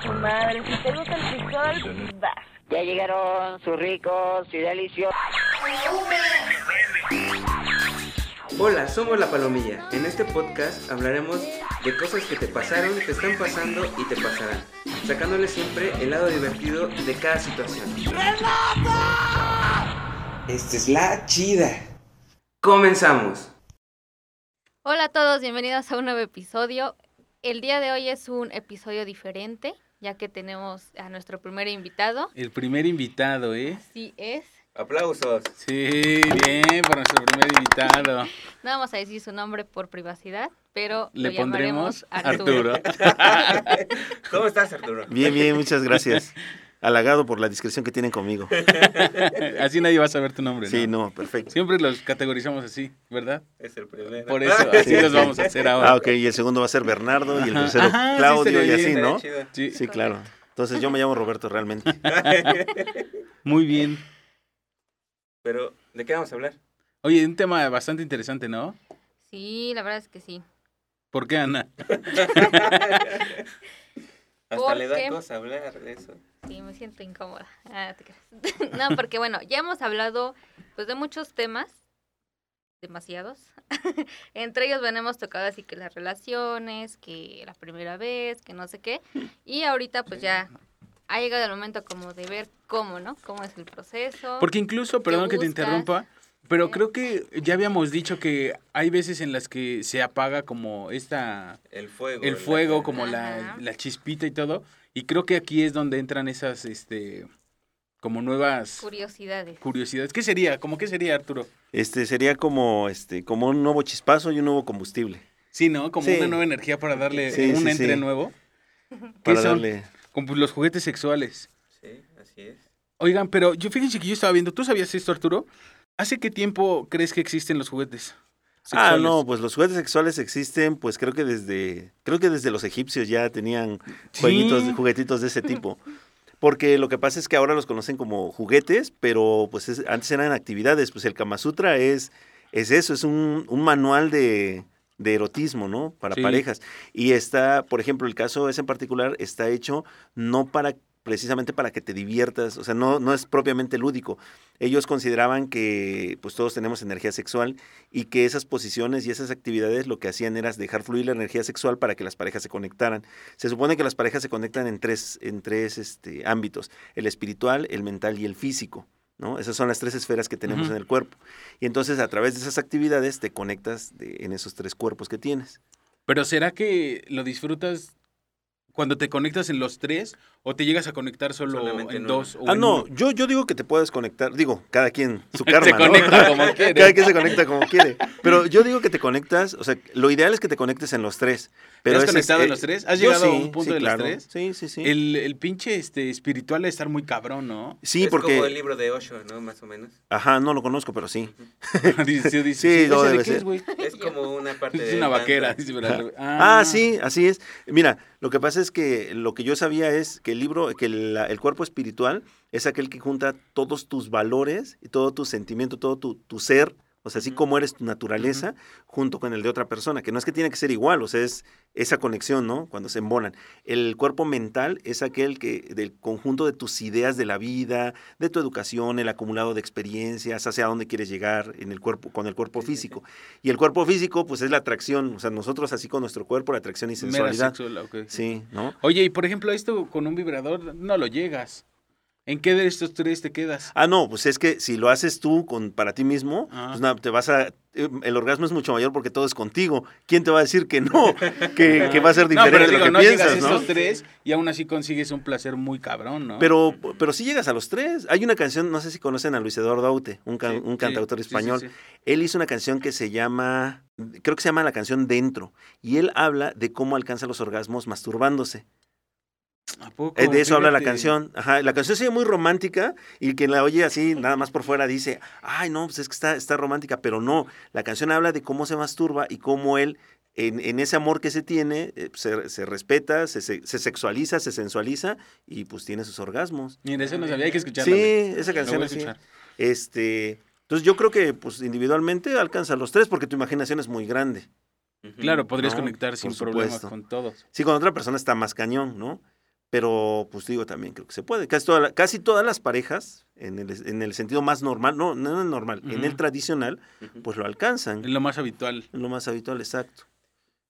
su madre. Si te gusta el frijol, vas. Ya llegaron sus ricos y deliciosos. Hola, somos La Palomilla. En este podcast hablaremos de cosas que te pasaron, te están pasando y te pasarán, sacándole siempre el lado divertido de cada situación. Esta es la chida. Comenzamos. Hola a todos, bienvenidos a un nuevo episodio. El día de hoy es un episodio diferente, ya que tenemos a nuestro primer invitado. El primer invitado, ¿eh? Así es. Aplausos. Sí, bien, por nuestro primer invitado. No vamos a decir su nombre por privacidad, pero Le lo pondremos llamaremos Arturo. Arturo. ¿Cómo estás, Arturo? Bien, bien, muchas gracias. Halagado por la discreción que tienen conmigo. así nadie va a saber tu nombre, ¿no? Sí, no, perfecto. Siempre los categorizamos así, ¿verdad? Es el primero. Por eso, así los vamos a hacer ahora. Ah, ok, y el segundo va a ser Bernardo y el tercero Ajá, Claudio y así, ¿no? Chido. Sí, Sí, claro. Entonces yo me llamo Roberto realmente. muy bien. Pero, ¿de qué vamos a hablar? Oye, un tema bastante interesante, ¿no? Sí, la verdad es que sí. ¿Por qué, Ana? Hasta ¿Por le da cosa hablar de eso. Sí, me siento incómoda. Ah, te creas. no, porque bueno, ya hemos hablado pues de muchos temas, demasiados. Entre ellos bueno, hemos tocado así que las relaciones, que la primera vez, que no sé qué. Y ahorita pues ya ha llegado el momento como de ver cómo, ¿no? Cómo es el proceso. Porque incluso, perdón que te interrumpa, pero creo que ya habíamos dicho que hay veces en las que se apaga como esta El fuego. el la- fuego, como la, la chispita y todo. Y creo que aquí es donde entran esas, este, como nuevas Curiosidades. curiosidades. ¿Qué sería? ¿Cómo qué sería, Arturo? Este sería como este como un nuevo chispazo y un nuevo combustible Sí, ¿no? Como Sí. una nueva energía para darle Sí, un sí, entre sí. nuevo. ¿Qué para son? darle Como los juguetes sexuales. Sí, así es. Oigan, pero yo fíjense que yo estaba viendo, ¿tú sabías esto, Arturo? ¿Hace qué tiempo crees que existen los juguetes? Ah, sexuales? no, pues los juguetes sexuales existen, pues creo que desde creo que desde los egipcios ya tenían Sí. jueguitos, juguetitos de ese tipo. Porque lo que pasa es que ahora los conocen como juguetes, pero pues es- antes eran actividades. Pues el Kama Sutra es, es eso, es un, un manual de, de erotismo, ¿no? Para Sí. parejas. Y está, por ejemplo, el caso ese en particular está hecho no para precisamente para que te diviertas, o sea, no, no es propiamente lúdico. Ellos consideraban que pues todos tenemos energía sexual y que esas posiciones y esas actividades lo que hacían era dejar fluir la energía sexual para que las parejas se conectaran. Se supone que las parejas se conectan en tres, en tres este, ámbitos, el espiritual, el mental y el físico. ¿no? Esas son las tres esferas que tenemos en el cuerpo. Y entonces a través de esas actividades te conectas de- en esos tres cuerpos que tienes. Pero ¿será que lo disfrutas cuando te conectas en los tres o te llegas a conectar solo Solamente en dos? o Ah, en no, uno? yo, yo digo que te puedes conectar, digo, cada quien su karma, Se ¿no? conecta como quiere. Cada quien se conecta como quiere. Pero yo digo que te conectas, o sea, lo ideal es que te conectes en los tres. Pero has ese es- conectado en eh, los tres? ¿Has llegado a sí, un punto sí, de los claro. tres? Sí, sí, sí. El, el pinche este, espiritual de estar muy cabrón, ¿no? Sí, es porque... como el libro de Osho, ¿no? Más o menos. Ajá, no lo conozco, pero sí. dice, dice, Sí, ¿ese no, de debe qué es, ser. güey? Es como una parte de... Es una vaquera. revés. Ah, sí, así es. Mira, lo que pasa es que lo que yo sabía es que el libro, que la- el cuerpo espiritual es aquel que junta todos tus valores y todo tu sentimiento, todo tu, tu ser, o sea, así como eres tu naturaleza, junto con el de otra persona, que no es que tiene que ser igual, o sea, es esa conexión, ¿no? Cuando se embonan. El cuerpo mental es aquel que, del conjunto de tus ideas de la vida, de tu educación, el acumulado de experiencias, hacia dónde quieres llegar en el cuerpo, con el cuerpo físico. Y el cuerpo físico, pues es la atracción, o sea, nosotros así con nuestro cuerpo, la atracción y sensualidad. sexual, ok. Sí, ¿no? Oye, y por ejemplo, esto con un vibrador no lo llegas. ¿En qué de estos tres te quedas? Ah, no, pues es que si lo haces tú con, para ti mismo, Ah. pues nada, te vas a... eh, El orgasmo es mucho mayor porque todo es contigo. ¿Quién te va a decir que no? Que, que va a ser no, diferente pero de lo que no piensas, llegas a ¿no? estos tres y aún así consigues un placer muy cabrón, ¿no? Pero, pero sí llegas a los tres. Hay una canción, no sé si conocen a Luis Eduardo Aute, un, can- Sí, un cantautor sí, español. sí. Él hizo una canción que se llama, creo que se llama la canción Dentro, y él habla de cómo alcanza los orgasmos masturbándose. ¿A poco? Eh, de eso habla la canción. Ajá, la canción sigue muy romántica y quien la oye así, nada más por fuera, dice, ay, no, pues es que está, está romántica, pero no. La canción habla de cómo se masturba y cómo él, en, en ese amor que se tiene, eh, se, se respeta, se, se- se sexualiza, se sensualiza y pues tiene sus orgasmos. Mira, eso no sabía, hay que escucharlo. Sí, esa canción voy a así. escuchar. Este, entonces yo creo que pues individualmente alcanza los tres porque tu imaginación es muy grande. Claro, podrías No, conectar sin problemas con todos. Sí, con otra persona está más cañón, ¿no? Pero, pues digo, también creo que se puede. Casi, toda la- casi todas las parejas, en el, en el sentido más normal, no, no en el normal, en el tradicional, pues lo alcanzan. Es lo más habitual. Es lo más habitual, exacto.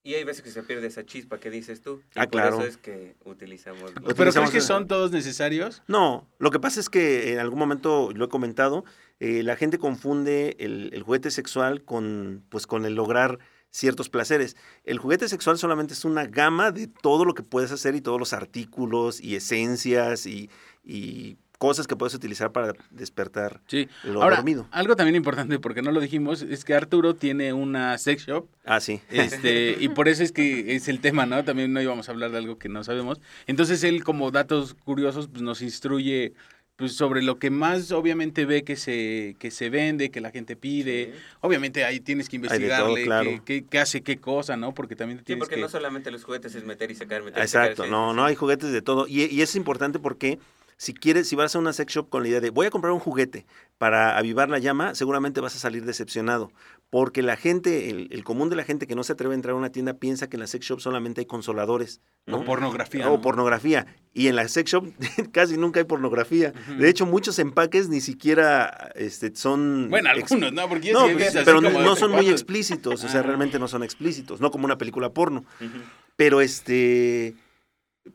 Y hay veces que se pierde esa chispa que dices tú. y Ah, claro. Por eso es que utilizamos. los- ¿Pero crees que son todos necesarios? No, lo que pasa es que en algún momento, lo he comentado, eh, la gente confunde el, el juguete sexual con, pues, con el lograr ciertos placeres. El juguete sexual solamente es una gama de todo lo que puedes hacer y todos los artículos y esencias y, y cosas que puedes utilizar para despertar Sí. lo Ahora, dormido. algo también importante, porque no lo dijimos, es que Arturo tiene una sex shop. Ah, sí. Este, y por eso es que es el tema, ¿no? También no íbamos a hablar de algo que no sabemos. Entonces él, como datos curiosos, pues nos instruye pues, sobre lo que más obviamente ve que se, que se vende, que la gente pide. Sí. Obviamente ahí tienes que investigarle claro. qué, hace qué cosa, ¿no? Porque también te Sí, tienes porque que... no solamente los juguetes es meter y sacar, meter y sacar. Exacto, no, no hay juguetes de todo. Y, y es importante porque si quieres, si vas a una sex shop con la idea de voy a comprar un juguete para avivar la llama, seguramente vas a salir decepcionado. Porque la gente, el, el común de la gente que no se atreve a entrar a una tienda piensa que en la sex shop solamente hay consoladores. ¿no? O pornografía. O ¿no? pornografía. Y en la sex shop casi nunca hay pornografía. De hecho, muchos empaques ni siquiera este, son... Bueno, algunos, ¿no? Porque No, pues, pero no, no son muy explícitos, o sea, Ah. realmente no son explícitos, no como una película porno. Pero este,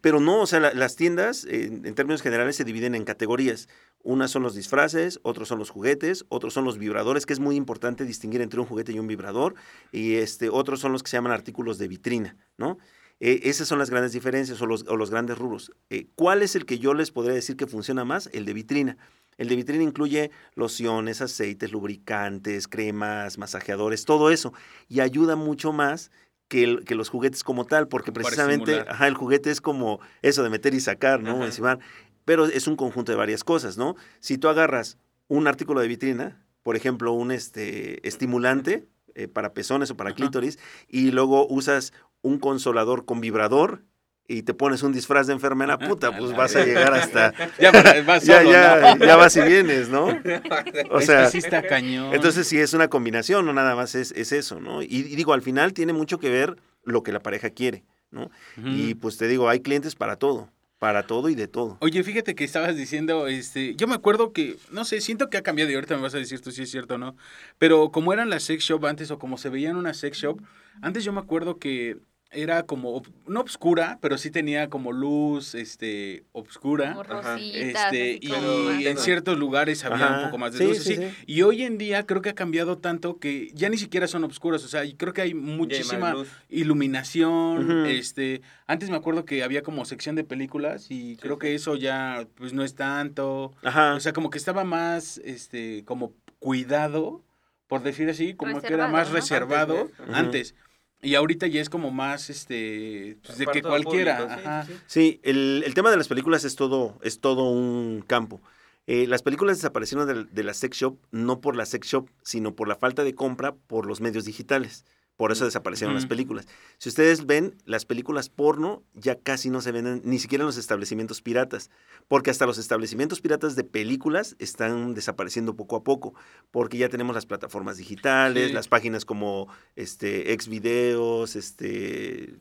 pero no, o sea, la- las tiendas en, términos generales se dividen en categorías. Unas son los disfraces, otros son los juguetes, otros son los vibradores, que es muy importante distinguir entre un juguete y un vibrador, y este, otros son los que se llaman artículos de vitrina, ¿no? Eh, esas son las grandes diferencias o los, o los grandes rubros. Eh, ¿Cuál es el que yo les podría decir que funciona más? El de vitrina. El de vitrina incluye lociones, aceites, lubricantes, cremas, masajeadores, todo eso. Y ayuda mucho más que, el- que los juguetes como tal, porque precisamente ajá, el juguete es como eso de meter y sacar, ¿no? Ajá. Encimar. Pero es un conjunto de varias cosas, ¿no? Si tú agarras un artículo de vitrina, por ejemplo, un este, estimulante eh, para pezones o para Ajá. clítoris, y luego usas un consolador con vibrador y te pones un disfraz de enfermera, puta, pues vas a llegar hasta... Ya, vas ya, solo, ya, ¿no? ya vas y vienes, ¿no? O Es sea, que sí está cañón. entonces sí es una combinación, no nada más es, es eso, ¿no? Y, y digo, al final tiene mucho que ver lo que la pareja quiere, ¿no? Y pues te digo, hay clientes para todo, para todo y de todo. Oye, fíjate que estabas diciendo, este, yo me acuerdo que, no sé, siento que ha cambiado y ahorita me vas a decir tú si es cierto o no, pero como eran las sex shop antes o como se veía en una sex shop, antes yo me acuerdo que era como, no obscura, pero sí tenía como luz, este, obscura. Rositas, Este, y como en ciertos lugares había Ajá, un poco más de luces, sí, sí. sí. Y hoy en día creo que ha cambiado tanto que ya ni siquiera son obscuras, o sea, y creo que hay muchísima luz. iluminación, este, antes me acuerdo que había como sección de películas y creo sí. que eso ya pues no es tanto, Ajá. o sea, como que estaba más este como cuidado, por decir así, como que era más ¿no? reservado Antes, ¿no? antes. Y ahorita ya es como más este pues, de que cualquiera, público, sí, ajá. sí. Sí, el, el tema de las películas es todo, es todo un campo. Eh, las películas desaparecieron de, de la sex shop no por la sex shop, sino por la falta de compra por los medios digitales. Por eso desaparecieron las películas. Si ustedes ven, las películas porno ya casi no se venden ni siquiera en los establecimientos piratas, porque hasta los establecimientos piratas de películas están desapareciendo poco a poco, porque ya tenemos las plataformas digitales, Sí. las páginas como este Xvideos, este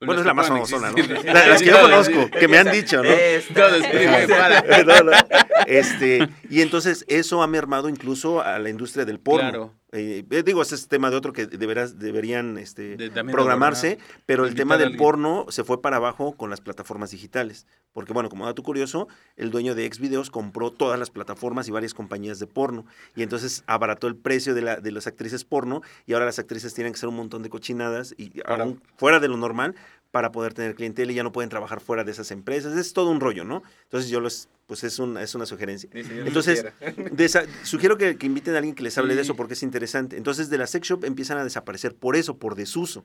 bueno, es la más famosona, ¿no? las que yo conozco, que me han dicho, no. Este, y entonces eso ha mermado incluso a la industria del porno. Claro. Eh, eh, digo, ese es tema de otro que de veras deberían este, De- programarse, pero el tema del porno se fue para abajo con las plataformas digitales. Porque, bueno, como dato curioso, el dueño de Xvideos compró todas las plataformas y varias compañías de porno. Y entonces abarató el precio de, la, de las actrices porno y ahora las actrices tienen que hacer un montón de cochinadas y aún fuera de lo normal para poder tener clientela y ya no pueden trabajar fuera de esas empresas. Es todo un rollo, ¿no? Entonces yo los, pues es, un, es una sugerencia. Entonces, sugiero que, que inviten a alguien que les hable de eso porque es interesante. Entonces, de la sex shop empiezan a desaparecer por eso, por desuso.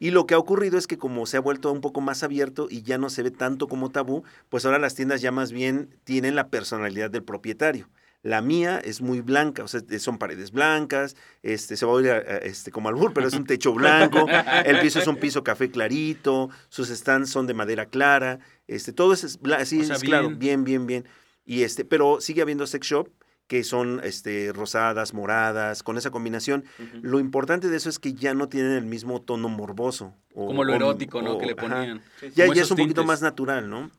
Y lo que ha ocurrido es que como se ha vuelto un poco más abierto y ya no se ve tanto como tabú, pues ahora las tiendas ya más bien tienen la personalidad del propietario. La mía es muy blanca, o sea, son paredes blancas, este, se va a oír a- a- este, como albur, pero es un techo blanco, el piso es un piso café clarito, sus stands son de madera clara, este, todo es, bla- sí, O sea, es claro, bien. bien, bien, bien. Y este, pero sigue habiendo sex shop que son este, rosadas, moradas, con esa combinación. Lo importante de eso es que ya no tienen el mismo tono morboso. o- Como lo o- erótico, ¿no? o- que le ponían. Sí, sí. Ya, es un poquito más natural, ¿no?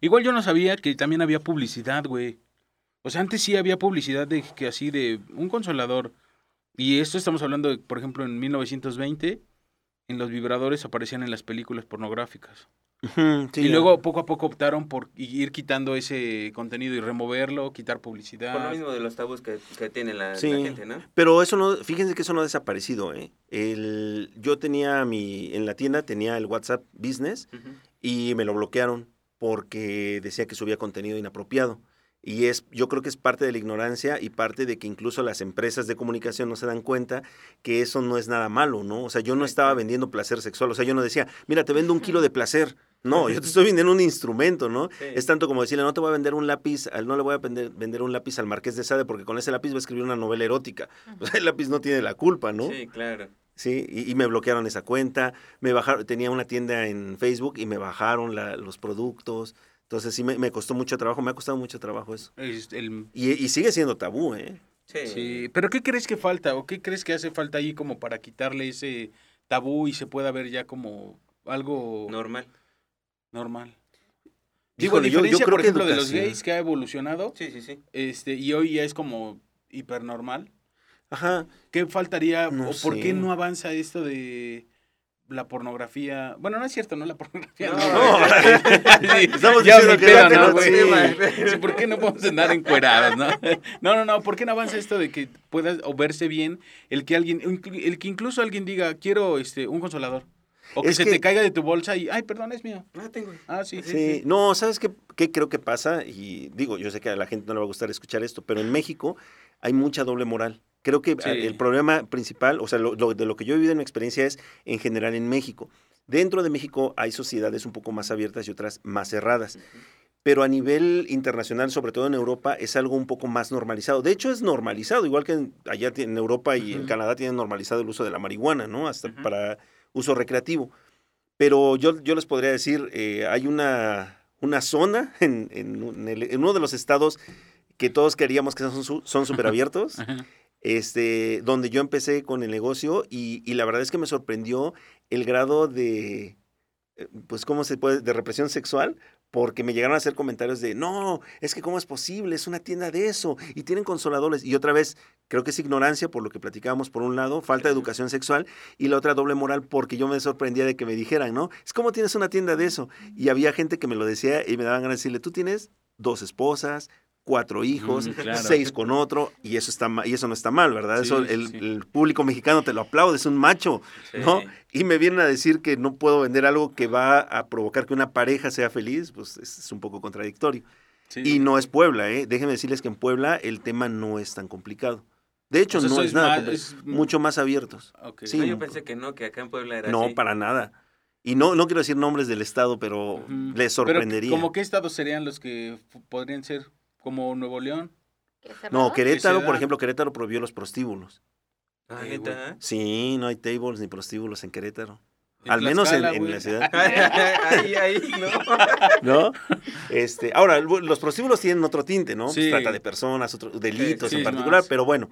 Igual yo no sabía que también había publicidad, güey. O sea, antes sí había publicidad de que así de un consolador. Y esto estamos hablando, de, por ejemplo, en 1920, en los vibradores aparecían en las películas pornográficas. Sí, y ya. luego poco a poco optaron por ir quitando ese contenido y removerlo, quitar publicidad. Por lo mismo de los tabús que, que tiene la, gente, ¿no? Pero eso no, fíjense que eso no ha desaparecido, ¿eh? El, yo tenía mi, en la tienda tenía el WhatsApp Business y me lo bloquearon porque decía que subía contenido inapropiado. Y es, yo creo que es parte de la ignorancia y parte de que incluso las empresas de comunicación no se dan cuenta que eso no es nada malo, ¿no? O sea, yo no estaba vendiendo placer sexual, o sea, yo no decía, mira, te vendo un kilo de placer. No, yo te estoy vendiendo un instrumento, ¿no? Sí. Es tanto como decirle, no te voy a vender un lápiz, al- no le voy a vender, vender un lápiz al Marqués de Sade porque con ese lápiz va a escribir una novela erótica. O sea, el lápiz no tiene la culpa, ¿no? Sí, claro. Sí, y, y me bloquearon esa cuenta, me bajaron, tenía una tienda en Facebook y me bajaron la- los productos. Entonces sí me, me costó mucho trabajo, me ha costado mucho trabajo eso. El- Y, y sigue siendo tabú, ¿eh? Sí. sí. Pero ¿qué crees que falta? ¿O qué crees que hace falta ahí como para quitarle ese tabú y se pueda ver ya como algo Normal. normal? Digo, a Híjole, yo- yo creo por que ejemplo, de los gays que ha evolucionado, Sí, sí, sí. este, y hoy ya es como hipernormal. Ajá. ¿Qué faltaría No o por qué no avanza esto de la pornografía? Bueno, no es cierto, ¿no? La pornografía. No, Sí, Estamos ya diciendo que pedo, no ¿no, güey? Sí, ¿Por qué no podemos andar encueradas, no? No, no, no, ¿por qué no avanza esto de que puedas o verse bien el que alguien, el que incluso alguien diga, quiero este un consolador? O que Es se que- te caiga de tu bolsa y, ay, perdón, es mío. Ah, tengo. Ah, sí. Sí, no, ¿sabes qué, qué creo que pasa? Y digo, yo sé que a la gente no le va a gustar escuchar esto, pero en México hay mucha doble moral. Creo que Sí. el problema principal, o sea, lo- lo- de lo que yo he vivido en mi experiencia es en general en México. Dentro de México hay sociedades un poco más abiertas y otras más cerradas. Pero a nivel internacional, sobre todo en Europa, es algo un poco más normalizado. De hecho, es normalizado, igual que en- allá en Europa y en Ujú. Canadá tienen normalizado el uso de la marihuana, ¿no? Hasta Ujú. para uso recreativo. Pero yo, yo les podría decir, eh, hay una, una zona en, en en el- en uno de los estados que todos queríamos que son su- son súper abiertos. Este, donde yo empecé con el negocio y, y la verdad es que me sorprendió el grado de, eh, pues, ¿cómo se puede? De represión sexual, porque me llegaron a hacer comentarios de, no, es que cómo es posible, es una tienda de eso, y tienen consoladores. Y otra vez, creo que es ignorancia por lo que platicábamos, por un lado, falta de educación sexual, y la otra doble moral, porque yo me sorprendía de que me dijeran, ¿no? Es como tienes una tienda de eso. Y había gente que me lo decía y me daban ganas de decirle, tú tienes dos esposas, cuatro hijos, Mm, claro. seis con otro, y eso está y eso no está mal, ¿verdad? Sí, eso el, sí. el público mexicano te lo aplaude, es un macho, Sí. ¿no? Y me vienen a decir que no puedo vender algo que va a provocar que una pareja sea feliz, pues es, es un poco contradictorio. Sí. Y no es Puebla, ¿eh? Déjenme decirles que en Puebla el tema no es tan complicado. De hecho, O sea, no es nada, compli- es- mucho más abiertos. Sí, No, yo pensé que no, que acá en Puebla era No, así. para nada. Y no, no quiero decir nombres del estado, pero les Pero, sorprendería. ¿Como qué estados serían los que podrían ser? ¿Como Nuevo León? No, Querétaro, por ejemplo, Querétaro prohibió los prostíbulos. Ah, Eh, neta. Sí, no hay tables ni prostíbulos en Querétaro. En Al menos en, la ciudad. ahí, ahí, no. ¿No? Este, ahora, los prostíbulos tienen otro tinte, ¿no? Pues Sí. trata de personas, otros delitos sí, en particular, más. pero bueno,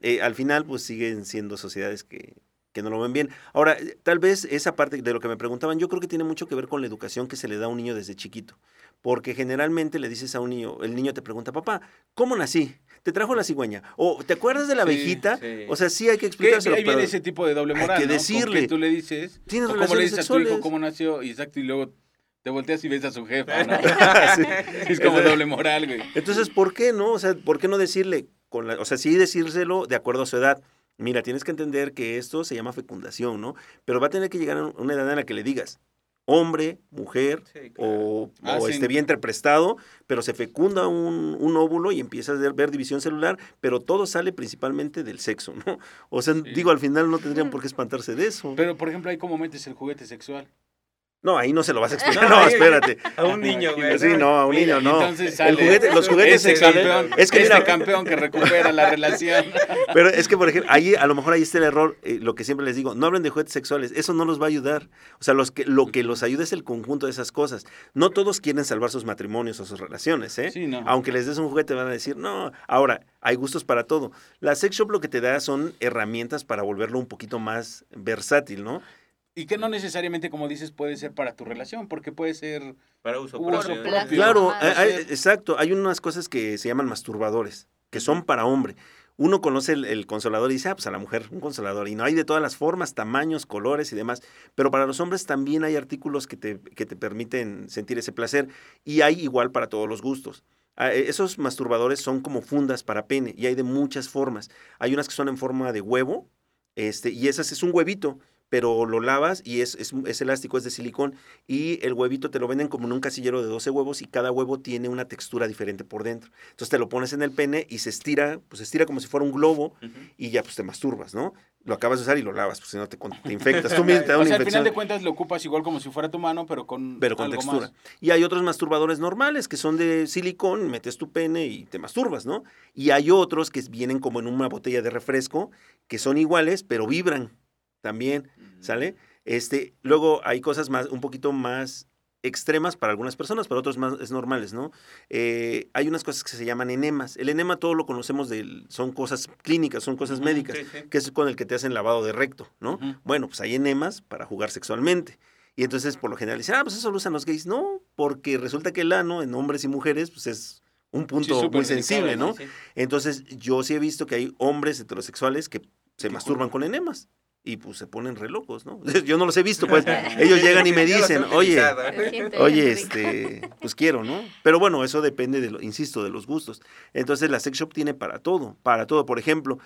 eh, al final pues siguen siendo sociedades que, que no lo ven bien. Ahora, eh, tal vez esa parte de lo que me preguntaban, yo creo que tiene mucho que ver con la educación que se le da a un niño desde chiquito. Porque generalmente le dices a un niño, el niño te pregunta, papá, ¿cómo nací? ¿Te trajo la cigüeña? ¿O te acuerdas de la abejita? sí. O sea, sí hay que Que explicárselo, ahí viene ese tipo de doble hay moral, que ¿no? Con decirle. que tú le dices, tienes cómo le dices a tu hijo cómo nació, y exacto, y luego te volteas y ves a su jefa, ¿no? Sí. es como doble moral, güey. Entonces, ¿por qué no? O sea, ¿por qué no decirle? Con la, o sea, sí decírselo de acuerdo a su edad. Mira, tienes que entender que esto se llama fecundación, ¿no? Pero va a tener que llegar a una edad en la que le digas hombre, mujer Sí, claro. o, Ah, o sí. este vientre prestado, pero se fecunda un, un óvulo y empiezas a ver división celular, pero todo sale principalmente del sexo, ¿no? O sea, Sí. digo, al final no tendrían por qué espantarse de eso. Pero, por ejemplo, ahí cómo metes el juguete sexual. No, ahí no se lo vas a explicar. No, No, espérate. A un niño, güey. Sí, no, a un Mira, niño no. entonces El sale juguete- los juguetes este campeón, es que este mira, campeón que recupera la relación. Pero es que, por ejemplo, ahí a lo mejor ahí está el error, eh, lo que siempre les digo, no hablen de juguetes sexuales, eso no los va a ayudar. O sea, los que, lo que los ayuda es el conjunto de esas cosas. No todos quieren salvar sus matrimonios o sus relaciones, ¿eh? Sí, no. Aunque les des un juguete van a decir, no, ahora, hay gustos para todo. La sex shop lo que te da son herramientas para volverlo un poquito más versátil, ¿no? Y que no necesariamente, como dices, puede ser para tu relación, porque puede ser... Para uso Uso propio. propio. Claro, Nomás. hay- hay- exacto. Hay unas cosas que se llaman masturbadores, que son para hombre. Uno conoce el, el consolador y dice, ah, pues a la mujer, un consolador. Y no hay de todas las formas, tamaños, colores y demás. Pero para los hombres también hay artículos que te, que te permiten sentir ese placer. Y hay igual para todos los gustos. Ah, eh, Esos masturbadores son como fundas para pene y hay de muchas formas. Hay unas que son en forma de huevo, este, y esas es un huevito, pero lo lavas y es, es, es elástico, es de silicón, y el huevito te lo venden como en un casillero de 12 huevos y cada huevo tiene una textura diferente por dentro. Entonces te lo pones en el pene y se estira, pues se estira como si fuera un globo y ya pues te masturbas, ¿no? Lo acabas de usar y lo lavas, pues si no te, infectas. Tú mismo te da O sea, al final de cuentas lo ocupas igual como si fuera tu mano, pero con, Pero con algo textura. más. Y hay otros masturbadores normales que son de silicón, metes tu pene y te masturbas, ¿no? Y hay otros que vienen como en una botella de refresco, que son iguales, pero vibran también, ¿sale? Este, luego hay cosas más, un poquito más extremas para algunas personas, para otros más es normales, ¿no? Eh, hay unas cosas que se llaman enemas. El enema todo lo conocemos del, son cosas clínicas, son cosas médicas, que es con el que te hacen lavado de recto, ¿no? Bueno, pues hay enemas para jugar sexualmente. Y entonces, por lo general, dicen, ah, pues eso lo usan los gays. No, porque resulta que el ano en hombres y mujeres, pues es un punto muy sensible, ¿no? Sí, sí. Entonces, yo sí he visto que hay hombres heterosexuales que se masturban con enemas. Y pues se ponen re locos, ¿no? Yo no los he visto, pues. Ellos llegan y me dicen, oye, ¿eh? Oye, este, pues quiero, ¿no? Pero bueno, eso depende, de lo, insisto, de los gustos. Entonces la sex shop tiene para todo, para todo. Por ejemplo,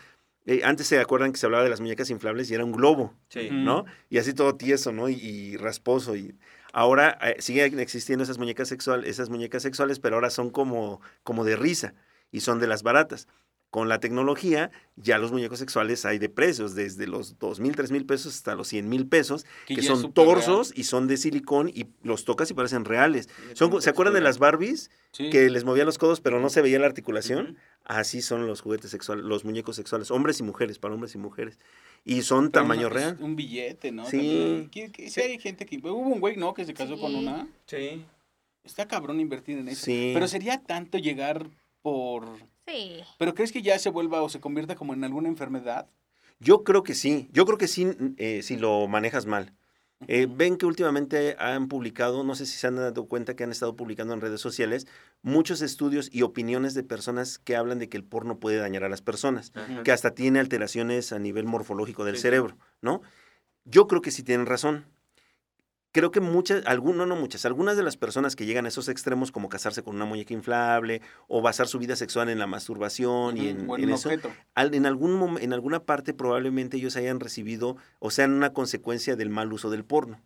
eh, antes se acuerdan que se hablaba de las muñecas inflables y era un globo, Sí. ¿no? Y así todo tieso, ¿no? Y, y rasposo. Y ahora eh, siguen existiendo esas muñecas sexuales, esas muñecas sexuales, pero ahora son como, como de risa y son de las baratas. Con la tecnología, ya los muñecos sexuales hay de precios, desde los dos mil, tres mil pesos hasta los 100 mil pesos, Que son torsos y son de silicón y los tocas y parecen reales. Son, ¿Se acuerdan de las Barbies Sí. que les movían los codos pero no se veía la articulación? Así son los juguetes sexuales, los muñecos sexuales, hombres y mujeres, para hombres y mujeres. Y son Pero tamaño no, real. Un billete, ¿no? Sí. También. ¿Qué- qué- sí hay gente que... Hubo un güey, ¿no? Que se casó con una... Sí. Está cabrón invertir en eso. Sí. Pero sería tanto llegar por... Sí. ¿Pero crees que ya se vuelva o se convierta como en alguna enfermedad? Yo creo que sí, yo creo que sí eh, si lo manejas mal. Eh, ven que últimamente han publicado, no sé si se han dado cuenta que han estado publicando en redes sociales, muchos estudios y opiniones de personas que hablan de que el porno puede dañar a las personas, Ajá. que hasta tiene alteraciones a nivel morfológico del Sí, cerebro, ¿no? Yo creo que sí tienen razón. Creo que muchas, algunas, no muchas, algunas de las personas que llegan a esos extremos como casarse con una muñeca inflable o basar su vida sexual en la masturbación y en, eso, al- en, algún en alguna parte probablemente ellos hayan recibido o sean una consecuencia del mal uso del porno.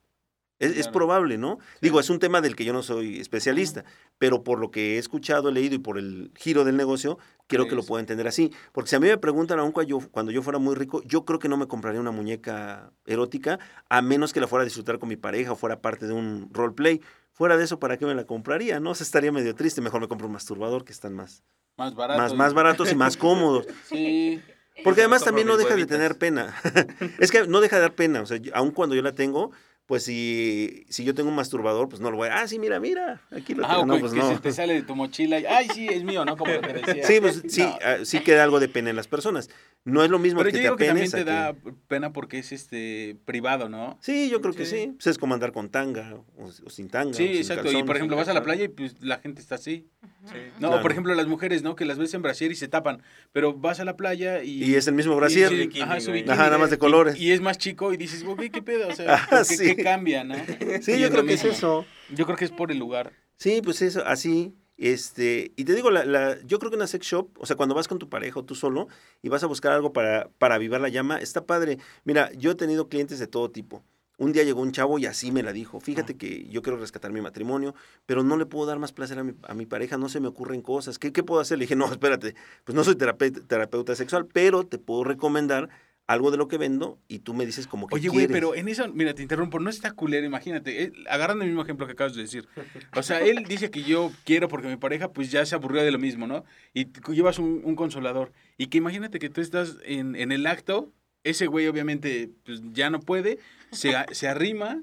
Es, es probable, ¿no? Digo, es un tema del que yo no soy especialista, pero por lo que he escuchado, leído y por el giro del negocio, creo que lo puedo entender así. Porque si a mí me preguntan, aún cuando yo, cuando yo fuera muy rico, yo creo que no me compraría una muñeca erótica, a menos que la fuera a disfrutar con mi pareja o fuera parte de un roleplay. Fuera de eso, ¿para qué me la compraría? No, se estaría medio triste. Mejor me compro un masturbador que están más, Más barato. más, más baratos y más cómodos. Sí. Porque además también no deja de tener pena. es que no deja de dar pena. O sea, aun cuando yo la tengo, pues si, si yo tengo un masturbador, pues no lo voy a. Ah, sí, mira, mira. Aquí lo Ah, tengo. o No, pues que no. se te sale de tu mochila y, ay, sí, es mío, ¿no? Como lo que decía. Sí, pues sí, No. ah, sí queda algo de pena en las personas. No es lo mismo Pero que yo te digo que también apenes te da que- pena porque es este privado, ¿no? Sí, yo creo que Sí. sí. Pues es como andar con tanga o, o sin tanga. o Sí, sin exacto. Y calzones. por ejemplo, vas a la calzón. playa y pues la gente está así. Sí. No, Claro. por ejemplo, las mujeres, ¿no? Que las ves en brasier y se tapan. Pero vas a la playa y. Y es el mismo y- brasier. sí, bikini, ajá, su güey. bikini, Ajá, nada más de y- colores. Y, es más chico y dices, güey, ¿qué pedo? O sea, Ah, ¿por qué, sí. qué cambia, no? Sí, Y yo es creo que es eso. Yo creo que es por el lugar. Sí, pues eso, así. Este, y te digo, la, la- yo creo que una sex shop, o sea, cuando vas con tu pareja o tú solo y vas a buscar algo para, para avivar la llama, está padre. Mira, yo he tenido clientes de todo tipo. Un día llegó un chavo y así me la dijo. Fíjate que yo quiero rescatar mi matrimonio, pero no le puedo dar más placer a mi, a mi pareja, no se me ocurren cosas. ¿Qué, ¿Qué puedo hacer? Le dije, no, espérate, pues no soy terapeuta, terapeuta sexual, pero te puedo recomendar algo de lo que vendo y tú me dices como que Oye, güey, pero en eso, mira, te interrumpo, no está culero, imagínate, él- agarrando el mismo ejemplo que acabas de decir. O sea, él dice que yo quiero porque mi pareja pues ya se aburrió de lo mismo, ¿no? Y llevas un, un consolador. Y que imagínate que tú estás en, en el acto, ese güey obviamente pues, ya no puede, se, se arrima,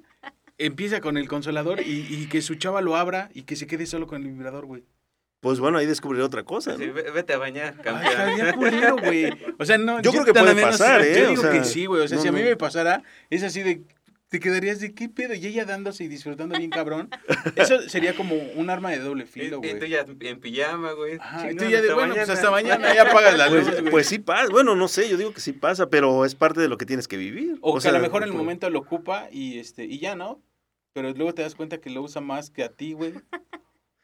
empieza con el consolador y, y que su chava lo abra y que se quede solo con el vibrador, güey. Pues bueno, ahí descubriré otra cosa. Sí, vete a bañar, Ay, campeón. güey. O sea, no. Yo creo que puede pasar, ¿eh? Yo O digo sea, que sí, güey. O sea, no, si a mí no. me pasara, es así de. Te quedarías de qué pedo. Y ella dándose y disfrutando bien cabrón. Eso sería como un arma de doble filo, y tú güey. ya en pijama, güey. Ajá, y tú ya de, bueno, pues hasta mañana ya apagas la luz, Pues, güey. pues sí pasa. Bueno, no sé, yo digo que sí pasa, pero es parte de lo que tienes que vivir. o, que sea, a lo mejor en el momento lo ocupa y este y ya no. Pero luego te das cuenta que lo usa más que a ti, güey.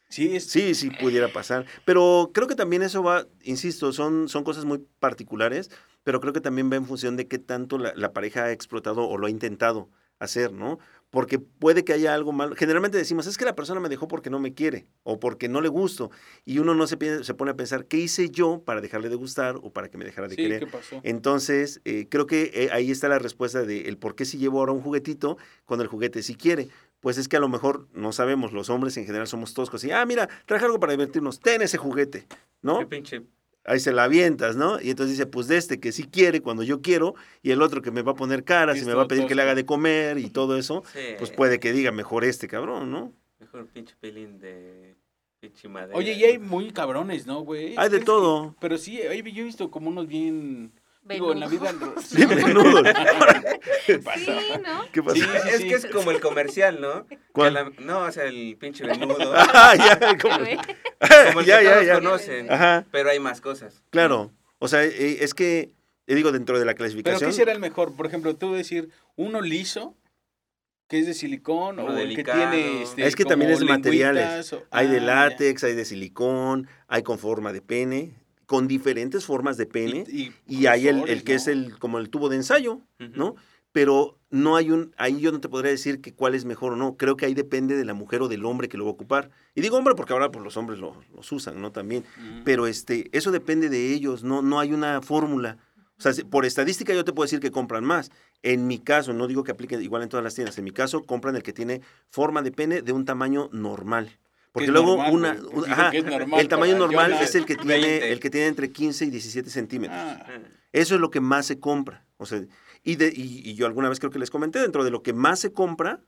Sí, es. Sí, sí pudiera pasar. Pero creo que también eso va, insisto, son, son cosas muy particulares, pero creo que también va en función de qué tanto la, la pareja ha explotado o lo ha intentado hacer, ¿no? Porque puede que haya algo malo. Generalmente decimos, es que la persona me dejó porque no me quiere o porque no le gusto. Y uno no se, pi- se pone a pensar, ¿qué hice yo para dejarle de gustar o para que me dejara de Sí, querer? ¿qué pasó? Entonces, eh, creo que eh, ahí está la respuesta de el por qué si llevo ahora un juguetito con el juguete si quiere. Pues es que a lo mejor no sabemos, los hombres en general somos toscos. Y, ah, mira, traje algo para divertirnos, ten ese juguete, Qué ¿no? pinche. Ahí se la avientas, ¿no? Y entonces dice, pues de este que sí quiere cuando yo quiero, y el otro que me va a poner caras y me va a pedir que le haga de comer y todo eso, Sí, pues puede que diga mejor este cabrón, ¿no? Mejor pinche pelín de pinche madera. Oye, y hay muy cabrones, ¿no, güey? Hay de Es que- todo. Pero sí, yo he visto como unos bien. Digo, en la vida. Menudo. ¿Qué pasa? Sí, ¿no? ¿Qué pasa? Sí, Es sí. que es como el comercial, ¿no? ¿Cuál? La- no, o sea, el pinche venudo. Ah, ya, como. Como el ya, que ya, todos ya. conocen. Ajá, Pero hay más cosas. claro. O sea, eh, es que, eh, digo, dentro de la Pero clasificación... ¿qué será el mejor? Por ejemplo, tú decir uno liso, que es de silicón, o el que tiene. Este, Es que como también es de materiales. o- Hay de Ah, ya. látex, hay de silicón, hay con forma de pene, con diferentes formas de pene. Y, Y, hay el, el que es el como el tubo de ensayo. ¿no? Pero no hay un, ahí yo no te podría decir que cuál es mejor o no. Creo que ahí depende de la mujer o del hombre que lo va a ocupar. Y digo hombre porque ahora pues, los hombres lo- los usan, ¿no? También. Pero este, eso depende de ellos, no, no hay una fórmula. O sea, por estadística yo te puedo decir que compran más. En mi caso, no digo que aplique igual en todas las tiendas, en mi caso compran el que tiene forma de pene de un tamaño normal. Porque luego normal, una, Pues ajá, normal el tamaño normal es el que tiene 20. el que tiene entre 15 y 17 centímetros. Ah, Eso es lo que más se compra. O sea, y, de, y, y yo alguna vez creo que les comenté, dentro de lo que más se compra,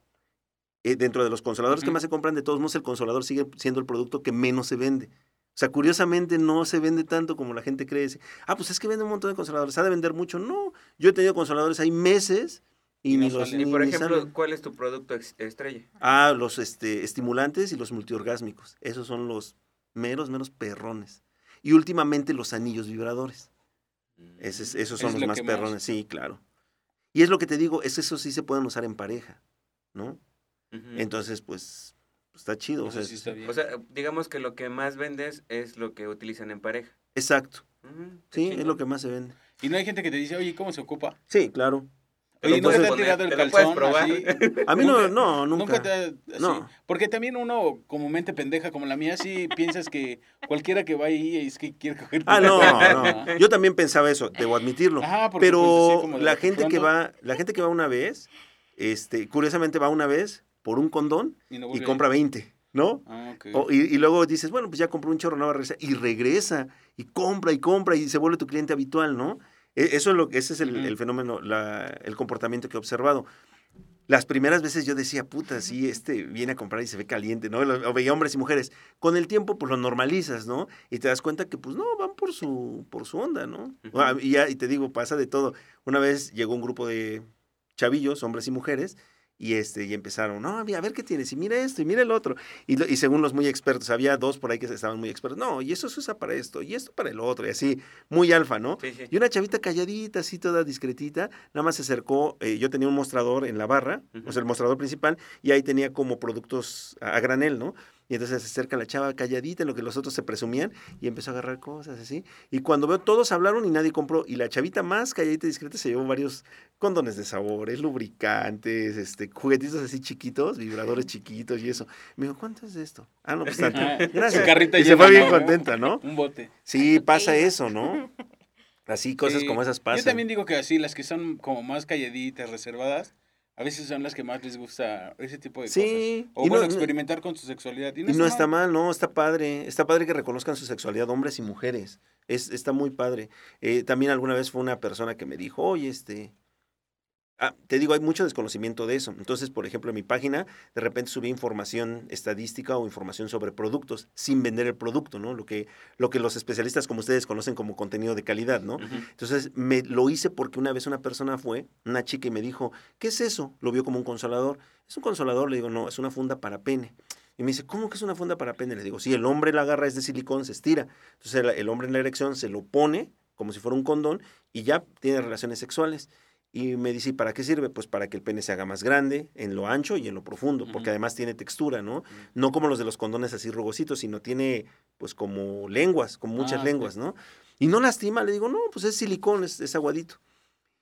eh, dentro de los consoladores que más se compran, de todos modos el consolador sigue siendo el producto que menos se vende. O sea, curiosamente no se vende tanto como la gente cree. Ah, pues es que vende un montón de consoladores, ¿ha de vender mucho? No, yo he tenido consoladores ahí meses y, Y no ni los. Y ni- por ni ejemplo, salen. ¿cuál es tu producto estrella? Ah, los este, estimulantes y los multiorgásmicos. Esos son los meros, menos perrones. Y últimamente los anillos vibradores. Ese es- esos son Es los lo más perrones, sí, claro. Y es lo que te digo, es eso sí se pueden usar en pareja, ¿no? Entonces, pues, está chido. o sea, sí está bien. O sea, digamos que lo que más vendes es lo que utilizan en pareja. exacto. Sí, es lo que más se vende. Y no hay gente que te dice, oye, ¿cómo se ocupa? Sí, claro. Oye, ¿nunca te ha tirado el calzón así? A mí no, Nunca- no, nunca. te ha- así? No. Porque también uno, como mente pendeja como la mía, sí piensas que cualquiera que va ahí es que quiere coger. Ah, no, no. Yo también pensaba eso, debo admitirlo. Porque, Pero pues, de la gente que va, la gente que va una vez, este, curiosamente va una vez por un condón y, no y vuelve compra 20, ¿no? Ah, ok. O- y, y luego dices, bueno, pues ya compró un chorro, no va a regresar. Y regresa, y compra, y compra, y se vuelve tu cliente habitual, ¿no? E- Eso es lo, ese es el, fenómeno, la- el comportamiento que he observado. Las primeras veces yo decía, puta, sí, este viene a comprar y se ve caliente, ¿no? O veía hombres y mujeres. Con el tiempo, pues lo normalizas, ¿no? Y te das cuenta que, pues no, van por su, por su onda, ¿no? Ah, Y ya, y te digo, pasa de todo. Una vez llegó un grupo de chavillos, hombres y mujeres, y este y empezaron, no, a ver qué tienes, y mira esto, y mira el otro. Y, y según los muy expertos, había dos por ahí que estaban muy expertos, no, y eso se usa para esto, y esto para el otro, y así, muy alfa, ¿no? Sí, sí. Y una chavita calladita, así toda discretita, nada más se acercó, eh, yo tenía un mostrador en la barra, o sea, el mostrador principal, y ahí tenía como productos a, a granel, ¿no? Y entonces se acerca la chava calladita en lo que los otros se presumían y empezó a agarrar cosas así. Y cuando veo, todos hablaron y nadie compró. Y la chavita más calladita y discreta se llevó varios condones de sabores, lubricantes, este, juguetitos así chiquitos, vibradores chiquitos y eso. Me dijo, ¿cuánto es de esto? Ah, no, pues tanto. Gracias. su y se fue bien ¿no? contenta, ¿no? Un bote. Sí, pasa eso, ¿no? Así, cosas como esas pasan. Yo también digo que así, las que son como más calladitas, reservadas, a veces son las que más les gusta ese tipo de cosas. Sí, O y bueno, no- no- experimentar con su sexualidad. Y no está mal, no, está padre. Está padre que reconozcan su sexualidad hombres y mujeres. Es, está muy padre. Eh, también alguna vez fue una persona que me dijo, oye, este... Ah, te digo, hay mucho desconocimiento de eso. Entonces, por ejemplo, en mi página, de repente subí información estadística o información sobre productos sin vender el producto, ¿no? Lo que, lo que los especialistas como ustedes conocen como contenido de calidad, ¿no? Entonces, me lo hice porque una vez una persona fue, una chica, y me dijo, ¿qué es eso? Lo vio como un consolador. ¿Es un consolador? Le digo, no, es una funda para pene. Y me dice, ¿cómo que es una funda para pene? Le digo, sí, el hombre la agarra, es de silicón, se estira. Entonces, el, el hombre en la erección se lo pone como si fuera un condón y ya tiene relaciones sexuales. Y me dice, ¿y para qué sirve? Pues para que el pene se haga más grande en lo ancho y en lo profundo, porque además tiene textura, ¿no? No como los de los condones así rugositos, sino tiene pues como lenguas, como muchas Ah, lenguas, ¿no? Y no lastima, le digo, no, pues es silicón, es, es aguadito.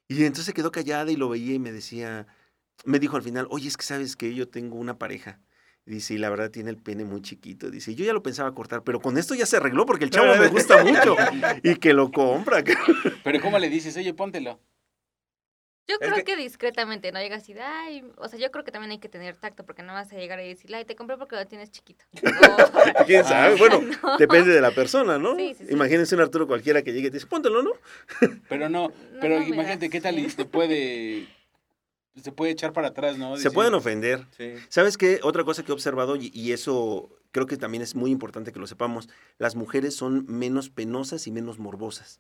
Y entonces se quedó callada y lo veía y me decía, me dijo al final, oye, es que sabes que yo tengo una pareja. Dice, y la verdad tiene el pene muy chiquito. Dice, yo ya lo pensaba cortar, pero con esto ya se arregló porque el chavo me gusta mucho y que lo compra. Pero ¿cómo le dices? Oye, póntelo. Yo creo que- que... discretamente, no llegas así, de, ay, o sea, yo creo que también hay que tener tacto porque no vas a llegar y decir, ay, te compré porque lo tienes chiquito. O- ¿Quién sabe? Bueno, No. depende de la persona, ¿no? Sí, sí, sí. Imagínense un Arturo cualquiera que llegue y te dice, póntelo, ¿no? Pero no, No, pero no imagínate das. qué tal y te puede, se puede echar para atrás, ¿no? Se pueden ofender. Sí. ¿Sabes qué? Otra cosa que he observado, y, y eso creo que también es muy importante que lo sepamos, las mujeres son menos penosas y menos morbosas.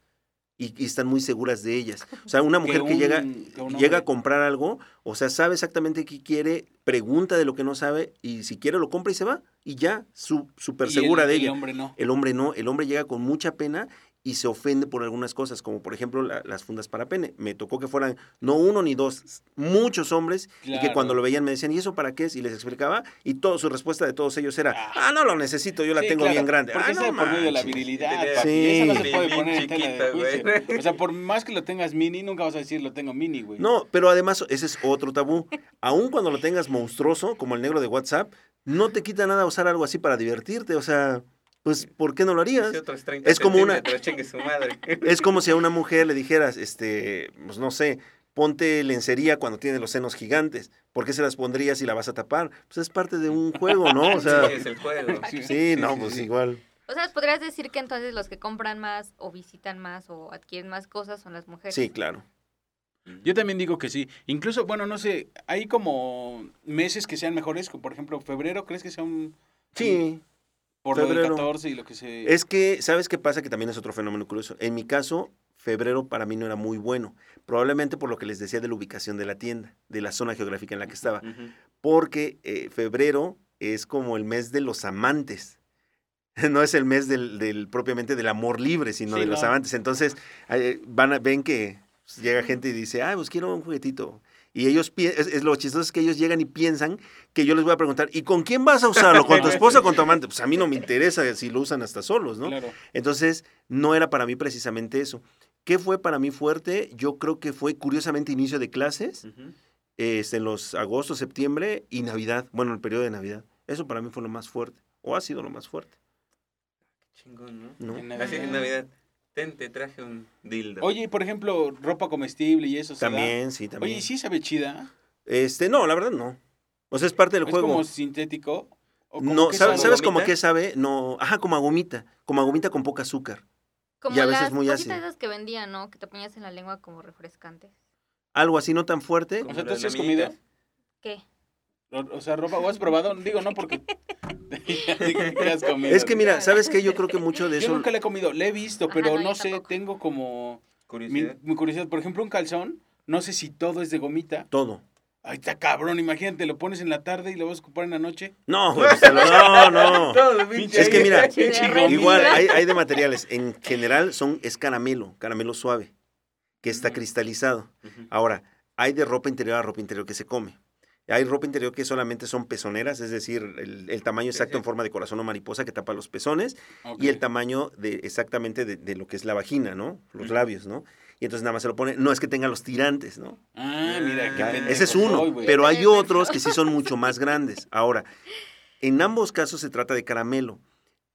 Y, y están muy seguras de ellas. O sea, una mujer que, un- llega, que llega a comprar algo, o sea, sabe exactamente qué quiere, pregunta de lo que no sabe, y si quiere lo compra y se va. Y ya, su- súper Y segura el- de el ella. hombre no. El hombre no, el hombre llega con mucha pena y se ofende por algunas cosas, como por ejemplo la- las fundas para pene. Me tocó que fueran no uno ni dos, muchos hombres, y que cuando lo veían me decían, ¿y eso para qué es? Y les explicaba, y toda su respuesta de todos ellos era, ah, no lo necesito, yo la Sí, tengo claro, bien grande. Porque ah, no de por medio de la manches". virilidad, Sí. papi, Eso no se puede Bien poner en tela de güey. O sea, por más que lo tengas mini, nunca vas a decir lo tengo mini, güey. No, pero además ese es otro tabú. Aun cuando lo tengas monstruoso, como el negro de WhatsApp, no te quita nada usar algo así para divertirte. O sea, pues, ¿por qué no lo harías? Sí, otros 30 Es como una- su madre. Es como si a una mujer le dijeras, este, pues no sé, ponte lencería cuando tiene los senos gigantes. ¿Por qué se las pondrías si la vas a tapar? Pues es parte de un juego, ¿no? O sea, Sí, es el juego. Sí, sí, no, pues sí. igual. O sea, podrías decir que entonces los que compran más o visitan más o adquieren más cosas son las mujeres. Sí, claro. Yo también digo que sí. Incluso, bueno, no sé, hay como meses que sean mejores, como por ejemplo febrero, ¿crees que sea un... Sí. Por lo del febrero. 14 y lo que se... Es que, ¿sabes qué pasa? Que también es otro fenómeno curioso. En mi caso, febrero para mí no era muy bueno. Probablemente por lo que les decía de la ubicación de la tienda, de la zona geográfica en la que estaba. Porque eh, febrero es como el mes de los amantes. No es el mes del, del propiamente del amor libre, sino Sí, de los amantes. Entonces, eh, van a, ven que llega gente y dice, ah, pues quiero un juguetito. Y ellos, es, es lo chistoso es que ellos llegan y piensan que yo les voy a preguntar, ¿y con quién vas a usarlo? ¿Con tu esposa o con tu amante? Pues a mí no me interesa si lo usan hasta solos, ¿no? Claro. Entonces, no era para mí precisamente eso. ¿Qué fue para mí fuerte? Yo creo que fue curiosamente inicio de clases, este, en los agosto, septiembre y Navidad, bueno, el periodo de Navidad. Eso para mí fue lo más fuerte, o ha sido lo más fuerte. Chingón, ¿no? ¿no? En Así en Navidad. Ten, te traje un dildo. Oye, y por ejemplo, ropa comestible y eso se da? También, sí, también. Oye, ¿y sí sabe chida? Este, no, la verdad no. O sea, es parte del ¿Es juego. como sintético? ¿O como No, ¿sabes, sabe? ¿sabes como qué sabe? No, ajá, como a gomita, como a gomita con poca azúcar. Como Y a veces las muy ácido. esas que vendían, ¿no? Que te ponías en la lengua como refrescantes. Algo así no tan fuerte. O sea, ¿tú comido? ¿Qué? O, o sea, ropa, ¿o has probado? Digo, no, porque... ¿qué has comido? Es que mira, ¿sabes qué? Yo creo que mucho de Yo eso... nunca le he comido, le he visto, Ajá, pero no, no, yo sé, tampoco. tengo como mi, Curiosidad. mi curiosidad. Por ejemplo, un calzón, no sé si todo es de gomita. Todo. Ay, está cabrón, imagínate, lo pones en la tarde y lo vas a ocupar en la noche. No, güey, pues no, no. Es que mira. Igual, hay, hay de materiales. En general son, es caramelo, caramelo suave, que está cristalizado. Ahora, hay de ropa interior a ropa interior que se come. Hay ropa interior que solamente son pezoneras, es decir, el, el tamaño exacto en forma de corazón o mariposa que tapa los pezones y el tamaño de exactamente de, de lo que es la vagina, ¿no? Los labios, ¿no? Y entonces nada más se lo pone, no es que tenga los tirantes, ¿no? Ah, mira, qué Ah, pendejo Ese es uno, pero hay otros que sí son mucho más grandes. Ahora, en ambos casos se trata de caramelo,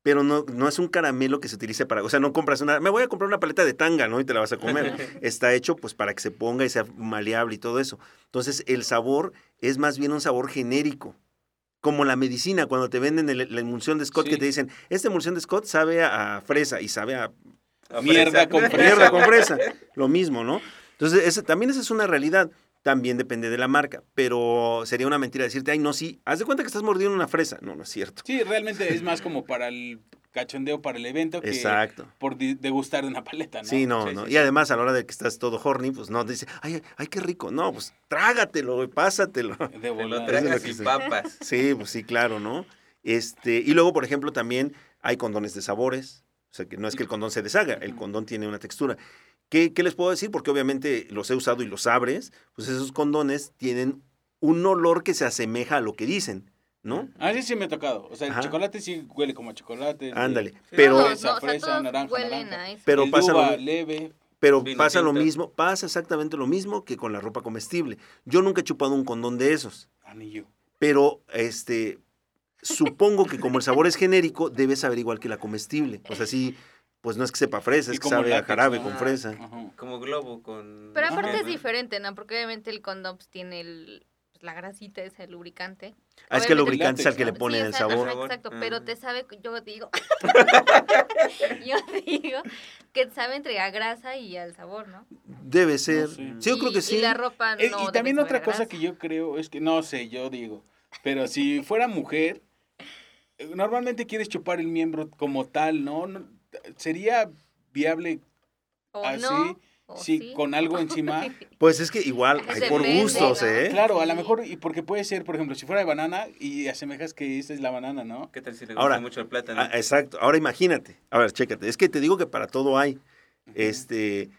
pero no, no es un caramelo que se utilice para, o sea, no compras una, me voy a comprar una paleta de tanga, ¿no? Y te la vas a comer. Está hecho pues para que se ponga y sea maleable y todo eso. Entonces, el sabor es más bien un sabor genérico. Como la medicina, cuando te venden el- la emulsión de Scott, Sí. que te dicen, esta emulsión de Scott sabe a, a fresa y sabe a A Mierda fresa. con fresa. mierda con fresa. Lo mismo, ¿no? Entonces, ese- también esa es una realidad. También depende de la marca. Pero sería una mentira decirte, ay, no, sí, haz de cuenta que estás mordiendo una fresa. No, no es cierto. Sí, realmente es más como para el cachondeo, para el evento, que Exacto. por degustar de una paleta, ¿no? Sí, no, Sí, no. sí, y sí. además, a la hora de que estás todo horny, pues no, dice, ay, ay, qué rico. No, pues trágatelo, pásatelo. De tragas que y papas. Sí, pues sí, claro, ¿no? Este, y luego, por ejemplo, también hay condones de sabores. O sea, que no es que el condón se deshaga, el condón tiene una textura. ¿Qué, qué les puedo decir? Porque obviamente los he usado y los abres, pues esos condones tienen un olor que se asemeja a lo que dicen, ¿no? Ah, sí, sí me ha tocado. O sea, el Ajá. chocolate sí huele como a chocolate. Ándale. Sí. Pero, Fresa, no, o sea, fresa, todos naranja, huelen naranja. a eso. pero el pasa lo leve. pero pasa lo mismo, pasa exactamente lo mismo que con la ropa comestible. Yo nunca he chupado un condón de esos. Anillo. pero este supongo que como el sabor es genérico, debe saber igual que la comestible. O sea, sí, pues no es que sepa fresa, es que como sabe a látex, jarabe ¿no? con fresa. Ajá. Como globo con... Pero aparte Ajá. es diferente, ¿no? Porque obviamente el condón pues, tiene el, pues, la grasita, es el lubricante. Ah, es que el lubricante es al que le Sí, el sabor. ajá, exacto, pero Mm. te sabe, yo digo, yo digo que sabe entre a grasa y al sabor, ¿no? Debe ser. sé. Sí, yo creo que sí. Y la ropa no Eh, y también otra cosa grasa. que yo creo es que, no sé, yo digo, pero si fuera mujer, eh, normalmente quieres chupar el miembro como tal, ¿no? Sería viable O así, no, o sí, sí. con algo encima. Pues es que igual, hay por Depende, gustos, ¿no? ¿eh? Claro, a lo mejor, y porque puede ser, por ejemplo, si fuera de banana y asemejas que esta es la banana, ¿no? ¿Qué tal si le gusta Ahora, mucho el plátano? Ah, exacto. Ahora imagínate. A ver, chécate. Es que te digo que para todo hay. Este,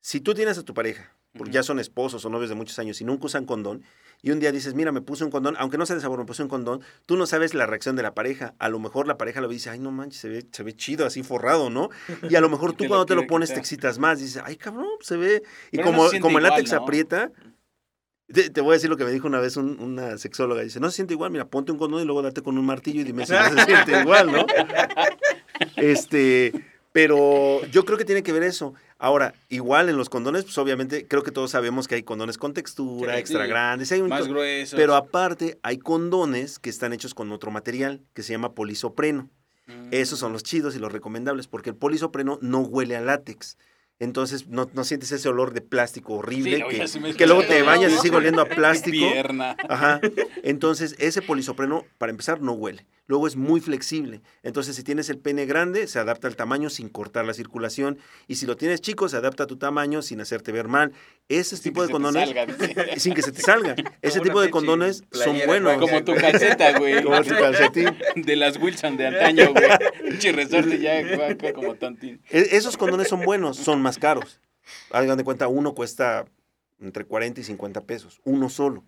si tú tienes a tu pareja, porque ya son esposos o novios de muchos años y nunca usan condón, y un día dices, mira, me puse un condón, aunque no sea de sabor, me puse un condón, tú no sabes la reacción de la pareja. A lo mejor la pareja lo dice, ay, no manches, se ve, se ve chido, así forrado, ¿no? Y a lo mejor tú Te cuando te lo pones te excitas más, dices, ay, cabrón, se ve. Y Pero como, como el látex ¿no? aprieta, te, te voy a decir lo que me dijo una vez un- una sexóloga. Dice, no se siente igual, mira, ponte un condón y luego date con un martillo y dime si no se siente igual, ¿no? Este, pero yo creo que tiene que ver eso. Ahora, igual en los condones, pues obviamente creo que todos sabemos que hay condones con textura, Sí, extra sí. grandes, hay un Más gruesos. pero aparte hay condones que están hechos con otro material que se llama polisopreno. Mm. Esos son los chidos y los recomendables porque el polisopreno no huele a látex. Entonces no, no sientes ese olor de plástico horrible Sí, que, luego te bañas y sigue oliendo a plástico. Pierna. Ajá. Entonces, ese polisopreno, para empezar, no huele. Luego es muy flexible. Entonces, si tienes el pene grande, se adapta al tamaño sin cortar la circulación. Y si lo tienes chico, se adapta a tu tamaño sin hacerte ver mal. Ese Sin tipo de condones, sin que se te salga. Ese tipo de condones son buenos. Como tu calceta, güey. Como tu calcetín. De las Wilson de antaño, güey. Pinche resorte ya como tontín. E- Esos condones son buenos, son más caros. Hagan de cuenta, uno cuesta entre 40 y 50 pesos, uno solo.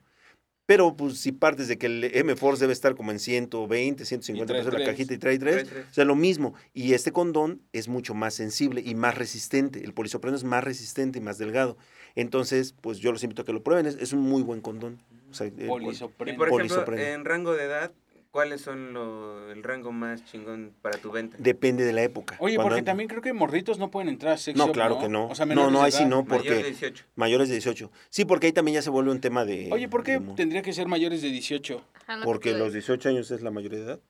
Pero pues si partes de que el M-Force debe estar como en 120, 150 trae pesos la cajita y trae tres, Trae tres. o sea, lo mismo. Y este condón es mucho más sensible y más resistente. El polisopreno es más resistente y más delgado. Entonces, pues yo los invito a que lo prueben. Es, es un muy buen condón. O sea, el- Y por ejemplo, Polisopreno. en rango de edad, ¿cuáles son lo, el rango más chingón para tu venta? depende de la época. Oye, porque hay- también creo que morritos no pueden entrar a sex No, shop, claro que no. O sea, no, menores no, de ahí sí no, Mayor de porque 18. mayores de 18. Sí, porque ahí también ya se vuelve un tema de... Oye, ¿por qué de tendría que ser mayores de 18? Ajá, lo que Porque los digo. 18 años es la mayoría de edad.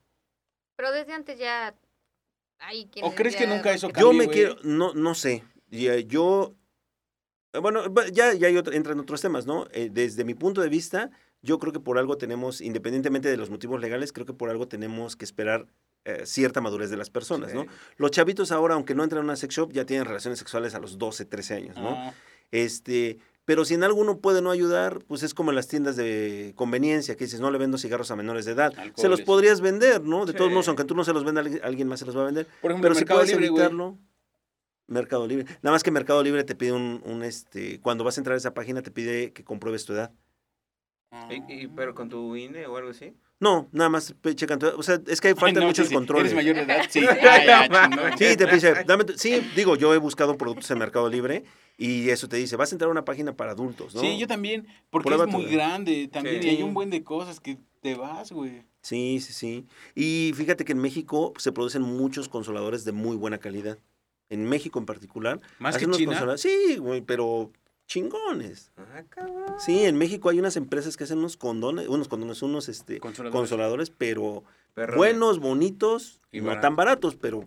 Pero desde antes ya hay quienes ¿O crees que nunca eso rompen- Yo me quiero, no, no sé. Y, eh, yo, eh, bueno, ya, ya hay otro- entran otros temas, ¿no? Eh, desde mi punto de vista, yo creo que por algo tenemos, independientemente de los motivos legales, creo que por algo tenemos que esperar eh, cierta madurez de las personas, ¿no? Los chavitos ahora, aunque no entran a una sex shop, ya tienen relaciones sexuales a los 12, 13 años, ¿no? Ah, Este, pero si en algo uno puede no ayudar, pues es como en las tiendas de conveniencia, que dices, no le vendo cigarros a menores de edad. se los podrías vender, ¿no? De todos modos, aunque tú no se los vendas, alguien- más se los va a vender. Por ejemplo, Pero si puedes Libre, güey. evitarlo, Mercado Libre. Nada más que Mercado Libre te pide un, un, este, cuando vas a entrar a esa página te pide que compruebes tu edad. Ah. ¿Y, y- pero con tu INE o algo así? No, nada más checan. O sea, es que Ay, faltan no, muchos sí, controles. ¿Eres mayor de edad? Sí. Sí, te dice, dame sí, digo, yo he buscado productos en Mercado Libre y eso te dice, vas a entrar a una página para adultos, ¿no? Sí, yo también, porque Prueba es muy edad. grande también Sí. y hay un buen de cosas que te vas, güey. Sí, sí, sí. Y fíjate que en México se producen muchos consoladores de muy buena calidad. En México en particular. Más que China. Sí, güey, pero chingones. Ah, cabrón. Sí, en México hay unas empresas que hacen unos condones, unos condones, unos este, Consoladores. consoladores, pero Perrón. buenos, bonitos, Y no tan baratos, pero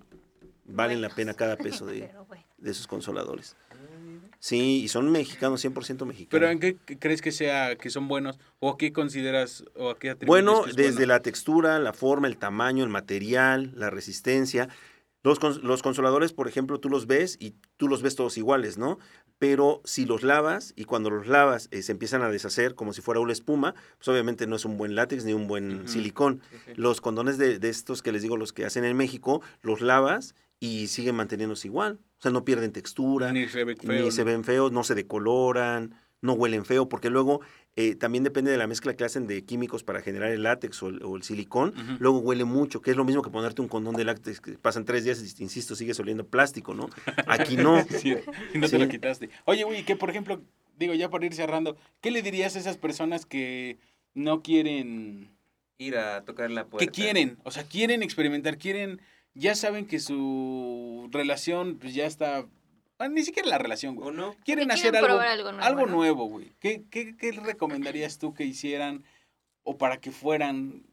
valen la pena cada peso de, bueno. de esos consoladores. Sí, y son mexicanos, 100% mexicanos. Pero ¿en qué crees que sea que son buenos o qué consideras o a qué atribuyes Bueno, que es desde bueno? la textura, la forma, el tamaño, el material, la resistencia. Los, los consoladores, por ejemplo, tú los ves y tú los ves todos iguales, ¿no? Pero si los lavas y cuando los lavas eh, se empiezan a deshacer como si fuera una espuma, pues obviamente no es un buen látex ni un buen silicón. Los condones de, de estos que les digo, los que hacen en México, los lavas y siguen manteniéndose igual. O sea, no pierden textura, ni se ve ni feo, se ven feos, no se decoloran, no huelen feo, porque luego eh, también depende de la mezcla que hacen de químicos para generar el látex o el, o el silicón, luego huele mucho, que es lo mismo que ponerte un condón de látex que pasan tres días y, insisto, sigues oliendo plástico, ¿no? Aquí no. Sí, y no Sí. te lo quitaste. Oye, güey, que por ejemplo, digo, ya para ir cerrando, ¿qué le dirías a esas personas que no quieren, Ir a tocar la puerta. que quieren, o sea, quieren experimentar, quieren, ya saben que su relación pues ya está, ni siquiera la relación, güey. ¿O no? Quieren hacer algo, nuevo, algo ¿no? nuevo, güey. ¿Qué, qué, qué recomendarías tú que hicieran o para que fueran,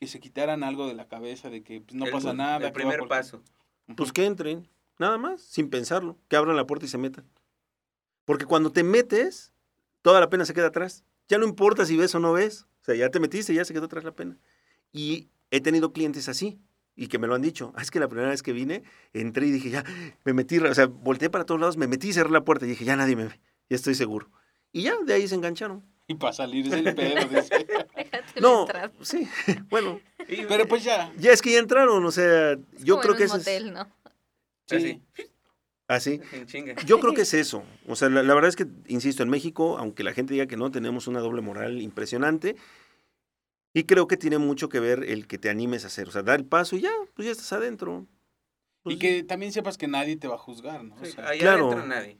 que se quitaran algo de la cabeza de que pues, no El- pasa nada? El primer por- paso. Pues que entren, nada más, sin pensarlo, que abran la puerta y se metan. Porque cuando te metes, toda la pena se queda atrás. Ya no importa si ves o no ves. O sea, ya te metiste, ya se quedó atrás la pena. Y he tenido clientes así y que me lo han dicho. Ah, es que la primera vez que vine, entré y dije, ya, me metí, o sea, volteé para todos lados, me metí y cerré la puerta y dije, ya nadie me ve, ya estoy seguro. Y ya, de ahí se engancharon. Y para salir es el pedo. dice. Déjate No, entrar. sí, bueno, Y- Pero pues ya. ya es que ya entraron, o sea, yo Como creo en que un eso motel, es ¿no? Así, así. en chinga. Yo creo que es eso. O sea, la, la verdad es que, insisto, en México, aunque la gente diga que no, tenemos una doble moral impresionante. Y creo que tiene mucho que ver el que te animes a hacer. O sea, dar el paso y ya, pues ya estás adentro. Y Pues, que también sepas que nadie te va a juzgar, ¿no? O sea, allá claro. adentro nadie.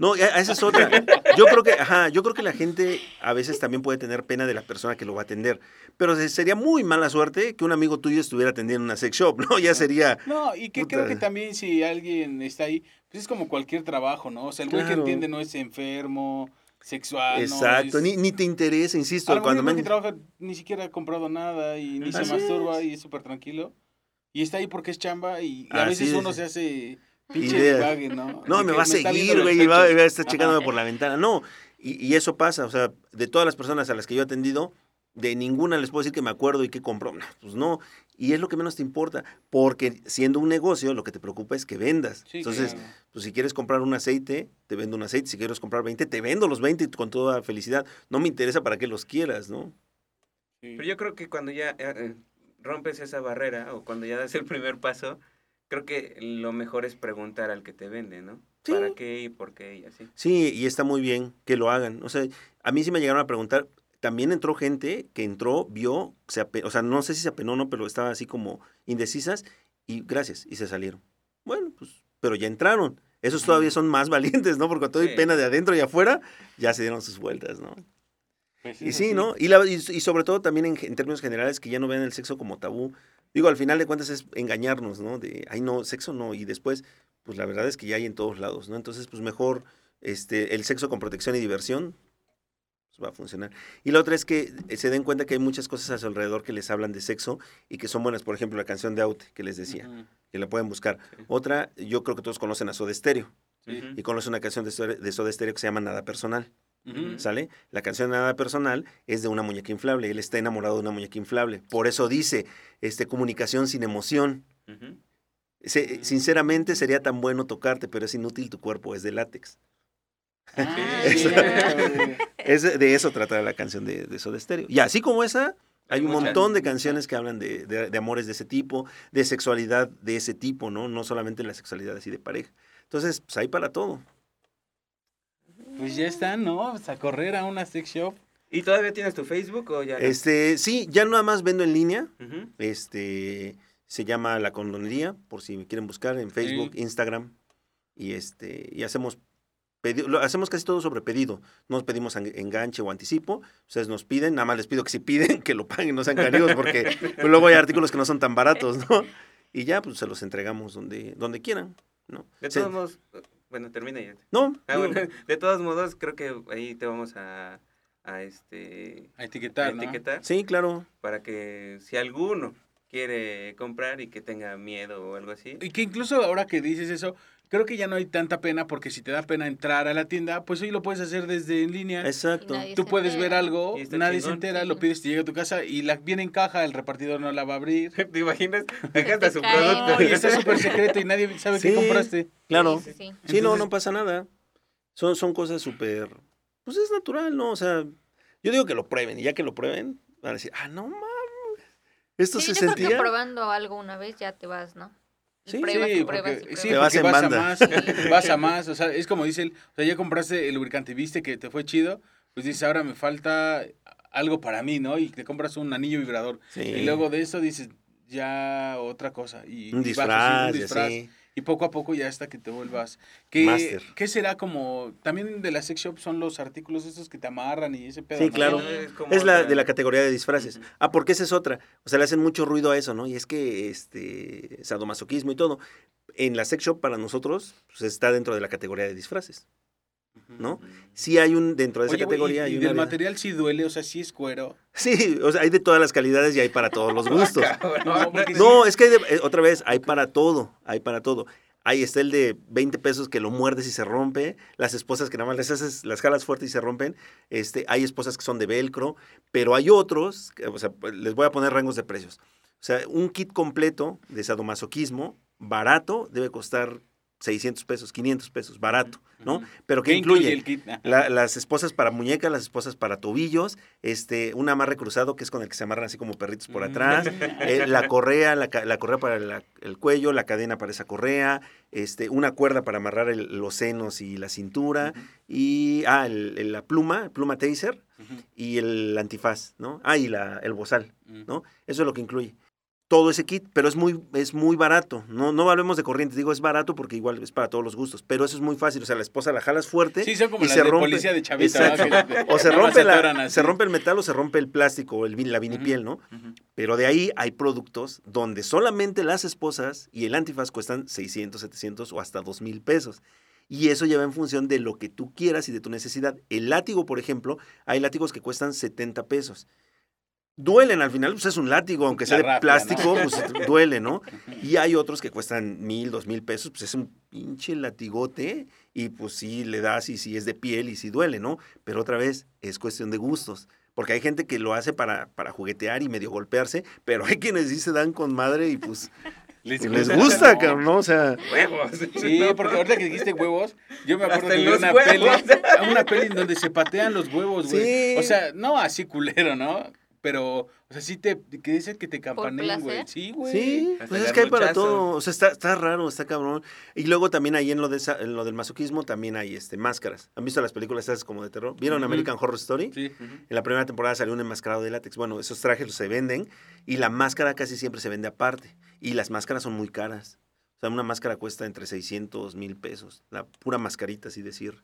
No, a esa es otra. Yo creo que, ajá, yo creo que la gente a veces también puede tener pena de la persona que lo va a atender. Pero se- sería muy mala suerte que un amigo tuyo estuviera atendiendo una sex shop, ¿no? Ya sería. No, y que Puta. creo que también si alguien está ahí, pues es como cualquier trabajo, ¿no? O sea, el güey que entiende no es enfermo, sexual, Exacto. no es... Ni, ni te interesa, insisto. A lo mejor Cuando me... que trabaja ni siquiera ha comprado nada y ni se Así masturba es. y es súper tranquilo. Y está ahí porque es chamba y, y a veces es. uno se hace pinche divague, ¿no? No, me va a seguir, güey, y va, a estar Ajá. checándome por la ventana. No, y, y eso pasa, o sea, de todas las personas a las que yo he atendido, de ninguna les puedo decir que me acuerdo y que compró. No, pues no, y es lo que menos te importa, porque siendo un negocio, lo que te preocupa es que vendas. Sí, Entonces, claro. pues si quieres comprar un aceite, te vendo un aceite, si quieres comprar 20, te vendo los 20 con toda felicidad. No me interesa para qué los quieras, ¿no? Sí. Pero yo creo que cuando ya eh, eh, rompes esa barrera o cuando ya das el primer paso, creo que lo mejor es preguntar al que te vende, ¿no? Sí. ¿Para qué y por qué y así? Sí, y está muy bien que lo hagan. O sea, a mí sí me llegaron a preguntar. También entró gente que entró, vio, se o sea, no sé si se apenó o no, pero estaba así como indecisas y gracias, y se salieron. Bueno, pues, pero ya entraron. Esos todavía son más valientes, ¿no? Porque con todo y Sí. pena de adentro y afuera, ya se dieron sus vueltas, ¿no? Pues Y sí. ¿no? Y, la- y, y sobre todo también en, en términos generales, que ya no vean el sexo como tabú. Digo, al final de cuentas es engañarnos, ¿no? De, ay, no, sexo no. Y después, pues la verdad es que ya hay en todos lados, ¿no? Entonces, pues mejor este, el sexo con protección y diversión va a funcionar. Y la otra es que eh, se den cuenta que hay muchas cosas a su alrededor que les hablan de sexo y que son buenas. Por ejemplo, la canción de Out, que les decía, que la pueden buscar. Sí. Otra, yo creo que todos conocen a Soda Stereo. Sí. Y conocen una canción de Soda, de Soda Stereo que se llama Nada Personal. ¿Sale? La canción Nada Personal es de una muñeca inflable. Él está enamorado de una muñeca inflable. Por eso dice, este, comunicación sin emoción. Se- sinceramente sería tan bueno tocarte, pero es inútil, tu cuerpo es de látex. Ah. Es, de eso trata la canción de, de Soda Stereo. Y así como esa, hay Hay un montón de canciones que hablan de, de- de amores de ese tipo, de sexualidad de ese tipo, ¿no? No solamente la sexualidad así de pareja. Entonces, pues hay para todo. Pues ya está, ¿no? Pues a correr a una sex shop. ¿Y todavía tienes tu Facebook o ya no? Este, sí, ya nada más vendo en línea. Este se llama La Condonería, por si me quieren buscar en Facebook, Sí. Instagram. Y este, y hacemos pedi- lo hacemos casi todo sobre pedido. No nos pedimos en- enganche o anticipo. Ustedes nos piden, nada más les pido que si piden, que lo paguen, no sean carísimos, porque luego hay artículos que no son tan baratos, ¿no? Y ya, pues se los entregamos donde, donde quieran, ¿no? De Se- todos modos, bueno, termina ya. no, Ah, digo, bueno, de todos modos, creo que ahí te vamos a, a este A a etiquetar, ¿no? etiquetar sí, claro. para que si alguno quiere comprar y que tenga miedo o algo así. Y que incluso ahora que dices eso, creo que ya no hay tanta pena porque si te da pena entrar a la tienda, pues hoy lo puedes hacer desde en línea. Exacto. Tú se puedes ver entera. algo, Y está nadie se chingón. entera, Sí. lo pides, te llega a tu casa y la viene en caja, el repartidor no la va a abrir. ¿Te imaginas? Está te su producto. Y está súper secreto y nadie sabe Sí. qué compraste. Claro. Sí, sí, sí. Sí, no, Entonces- no pasa nada. Son, son cosas súper. Pues es natural, ¿no? O sea, yo digo que lo prueben y ya que lo prueben, van a decir, ah, no mames. Esto Sí, se yo creo que sentía. probando algo una vez ya te vas, ¿no? Sí, pruebas y Sí, pruebas porque, y sí, Te pruebas. vas porque en vas a banda. más, vas a más, o sea, es como dice él, o sea, ya compraste el lubricante y viste que te fue chido, pues dices, ahora me falta algo para mí, ¿no? Y te compras un anillo vibrador. Sí. Y luego de eso dices, ya otra cosa. Y, un y vas disfraz, un disfraz. así. Y poco a poco ya hasta que te vuelvas. ¿Qué. ¿Qué será como, también de la sex shop son los artículos estos que te amarran y ese pedo? Sí, ¿no? claro. Es, la de la categoría de disfraces. Ah, porque esa es otra. O sea, le hacen mucho ruido a eso, ¿no? Y es que este sadomasoquismo y todo. En la sex shop para nosotros pues, está dentro de la categoría de disfraces, ¿no? Sí hay un dentro de esa Oye, categoría y, hay y del material sí duele, o sea, sí es cuero. Sí, o sea, hay de todas las calidades y hay para todos los gustos. No, es que hay de- eh, otra vez, hay para todo, hay para todo. Ahí está el de 20 pesos que lo muerdes y se rompe, las esposas que nada más les haces las jalas fuertes y se rompen, este, hay esposas que son de velcro, pero hay otros, o sea, pues, les voy a poner rangos de precios. O sea, un kit completo de sadomasoquismo, barato, debe costar 600 pesos, 500 pesos, barato, ¿no? Pero ¿Qué que incluye? el kit? La- las esposas para muñecas, las esposas para tobillos, este, un amarre cruzado que es con el que se amarran así como perritos por atrás, eh, la correa, la, la correa para la- el cuello, la cadena para esa correa, este, una cuerda para amarrar el- los senos y la cintura, y ah, el- el- la pluma, pluma taser, y el antifaz, ¿no? Ah, y la, el bozal. ¿no? Eso es lo que incluye. Todo ese kit, pero es muy, es muy barato. No, no hablemos de corriente, digo es barato porque igual es para todos los gustos. Pero eso es muy fácil. O sea, la esposa la jalas fuerte. Sí, son como y se de rompe. policía de O se rompe, la, así. se rompe el metal o se rompe el plástico o el, la vinipiel, ¿no? Pero de ahí hay productos donde solamente las esposas y el antifaz cuestan 600, 700 o hasta 2 mil pesos. Y eso lleva en función de lo que tú quieras y de tu necesidad. El látigo, por ejemplo, hay látigos que cuestan 70 pesos. Duelen al final, pues es un látigo, aunque sea La de plástico, ¿no? pues duele, ¿no? Y hay otros que cuestan mil, dos mil pesos, pues es un pinche latigote y pues sí le das y sí es de piel y sí duele, ¿no? Pero otra vez, es cuestión de gustos. Porque hay gente que lo hace para, para juguetear y medio golpearse, pero hay quienes sí se dan con madre y pues Les, les gusta, cabrón, ¿no? O sea, Huevos. Sí, No, porque ahorita que dijiste huevos, yo me acuerdo de una huevos. peli, una peli en donde se patean los huevos, güey. Sí. O sea, no así culero, ¿no? Pero, o sea, sí te, que dicen que te campaneen, güey. Sí, güey. Sí, Hasta pues es que hay para todo. O sea, está, está raro, está cabrón. Y luego también ahí en lo, de esa- en lo del masoquismo también hay este, máscaras. ¿Han visto las películas esas como de terror? ¿Vieron. American Horror Story? Sí. En la primera temporada salió un enmascarado de látex. Bueno, esos trajes se venden y la máscara casi siempre se vende aparte. Y las máscaras son muy caras. O sea, una máscara cuesta entre 600 mil pesos. La pura mascarita, así decir.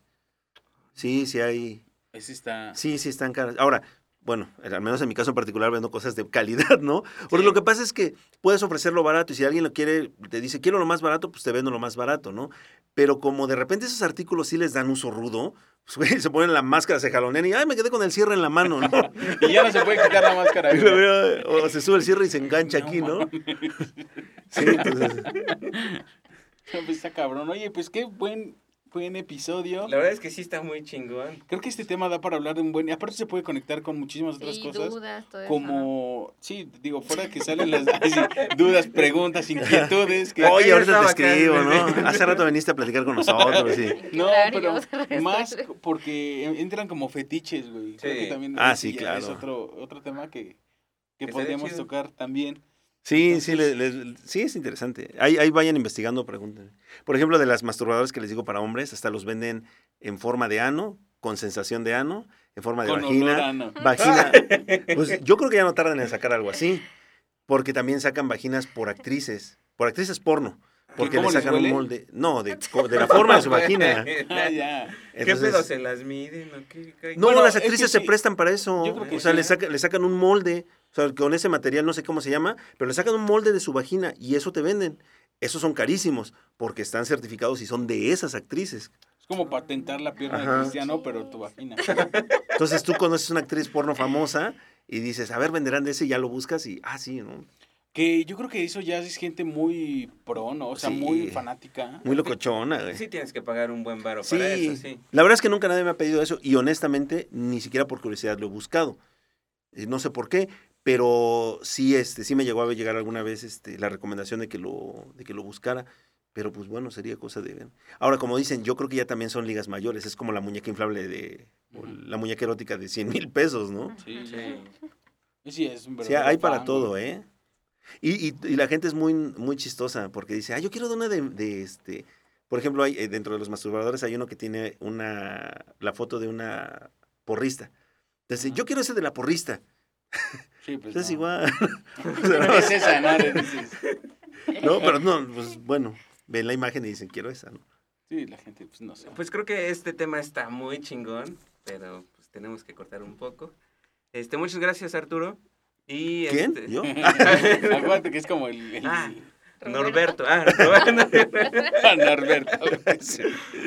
Sí, sí hay. Ese está... Sí, sí están caras. Ahora, bueno, al menos en mi caso en particular vendo cosas de calidad, ¿no? Porque lo que pasa es que puedes ofrecerlo barato y si alguien lo quiere, te dice, quiero lo más barato, pues te vendo lo más barato, ¿no? Pero como de repente esos artículos sí les dan uso rudo, pues se ponen la máscara, se jalonean y, ay, me quedé con el cierre en la mano, ¿no? Y ya no se puede quitar la máscara. Veo, o se sube el cierre y se engancha aquí, ¿no? Sí, entonces, pues está cabrón. Oye, pues qué buen, buen episodio. La verdad es que sí está muy chingón. Creo que este tema da para hablar de un buen... Y aparte se puede conectar con muchísimas otras Sí, cosas. dudas, todo eso, ¿no? Como, sí, digo, fuera que salen las sí, dudas, preguntas, inquietudes. Que, oye, ahorita te escribo, ¿no? Hace rato viniste a platicar con nosotros, sí. No, Claro, pero más porque entran como fetiches, güey. Creo que también Ah, sí, ya es claro. otro, otro tema que, que Estaría podríamos tocar también. Sí, sí, le- le- sí, es interesante. Ahí, ahí vayan investigando, pregunten. Por ejemplo, de las masturbadoras que les digo para hombres, hasta los venden en forma de ano, con sensación de ano, en forma de Con olor vagina. a ano. Vagina. Pues yo creo que ya no tardan en sacar algo así. Porque también sacan vaginas por actrices, por actrices porno. Porque ¿Cómo le les sacan un molde. No, de, co- de la forma de su vagina. Ah, ya. ¿Qué pedo se las miden o qué? qué? No, Bueno, las es que actrices sí. se prestan para eso. Yo creo que o sea, sí, le, saca- le sacan un molde. O sea, con ese material, no sé cómo se llama, pero le sacan un molde de su vagina y eso te venden. Esos son carísimos porque están certificados y son de esas actrices. Es como patentar la pierna Ajá. de Cristiano, pero tu vagina. Entonces tú conoces una actriz porno famosa y dices, a ver, venderán de ese y ya lo buscas y, ah, sí, ¿no? Que yo creo que eso ya es gente muy pro, ¿no? O sea, Sí. muy fanática. Muy locochona, güey. Sí tienes que pagar un buen varo Sí, para eso, sí. la verdad es que nunca nadie me ha pedido eso y honestamente ni siquiera por curiosidad lo he buscado. Eh, No sé por qué, pero sí, este, sí me llegó a llegar alguna vez este, la recomendación de que lo, de que lo buscara. Pero pues bueno, sería cosa de ver. Ahora, como dicen, yo creo que ya también son ligas mayores. Es como la muñeca inflable de, o la muñeca erótica de 100 mil pesos, ¿no? Sí, Sí. sí. Sí, es un Sí, hay para fan, todo. ¿eh? Y, y- y la gente es muy, muy chistosa porque dice, ah, yo quiero de una de, de este... Por ejemplo, hay, eh, dentro de los masturbadores hay uno que tiene una, la foto de una porrista. Entonces, yo quiero ese de la porrista. Sí, pues Entonces, no. igual. es esa, ¿no? No, pero no, pues bueno, ven la imagen y dicen, quiero esa, ¿no? Sí, la gente, pues no sé. Pues creo que este tema está muy chingón, pero pues tenemos que cortar un poco. Este, muchas gracias, Arturo. Y ¿Quién? este- ¿Yo? Acuérdate que es como el... el... Ah, Norberto. Ah, Norberto. Norberto.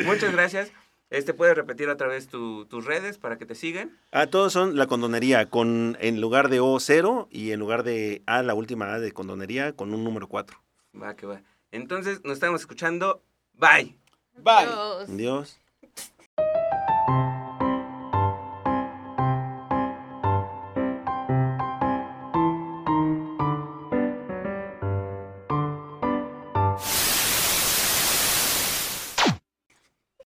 muchas gracias. Este, ¿puedes repetir otra vez tu- tus redes para que te sigan? Ah, todos son la condonería, con en lugar de O, cero, y en lugar de A, la última A de condonería, con un número 4. Va, que va. Entonces, nos estamos escuchando. Bye. Bye. Dios. Dios.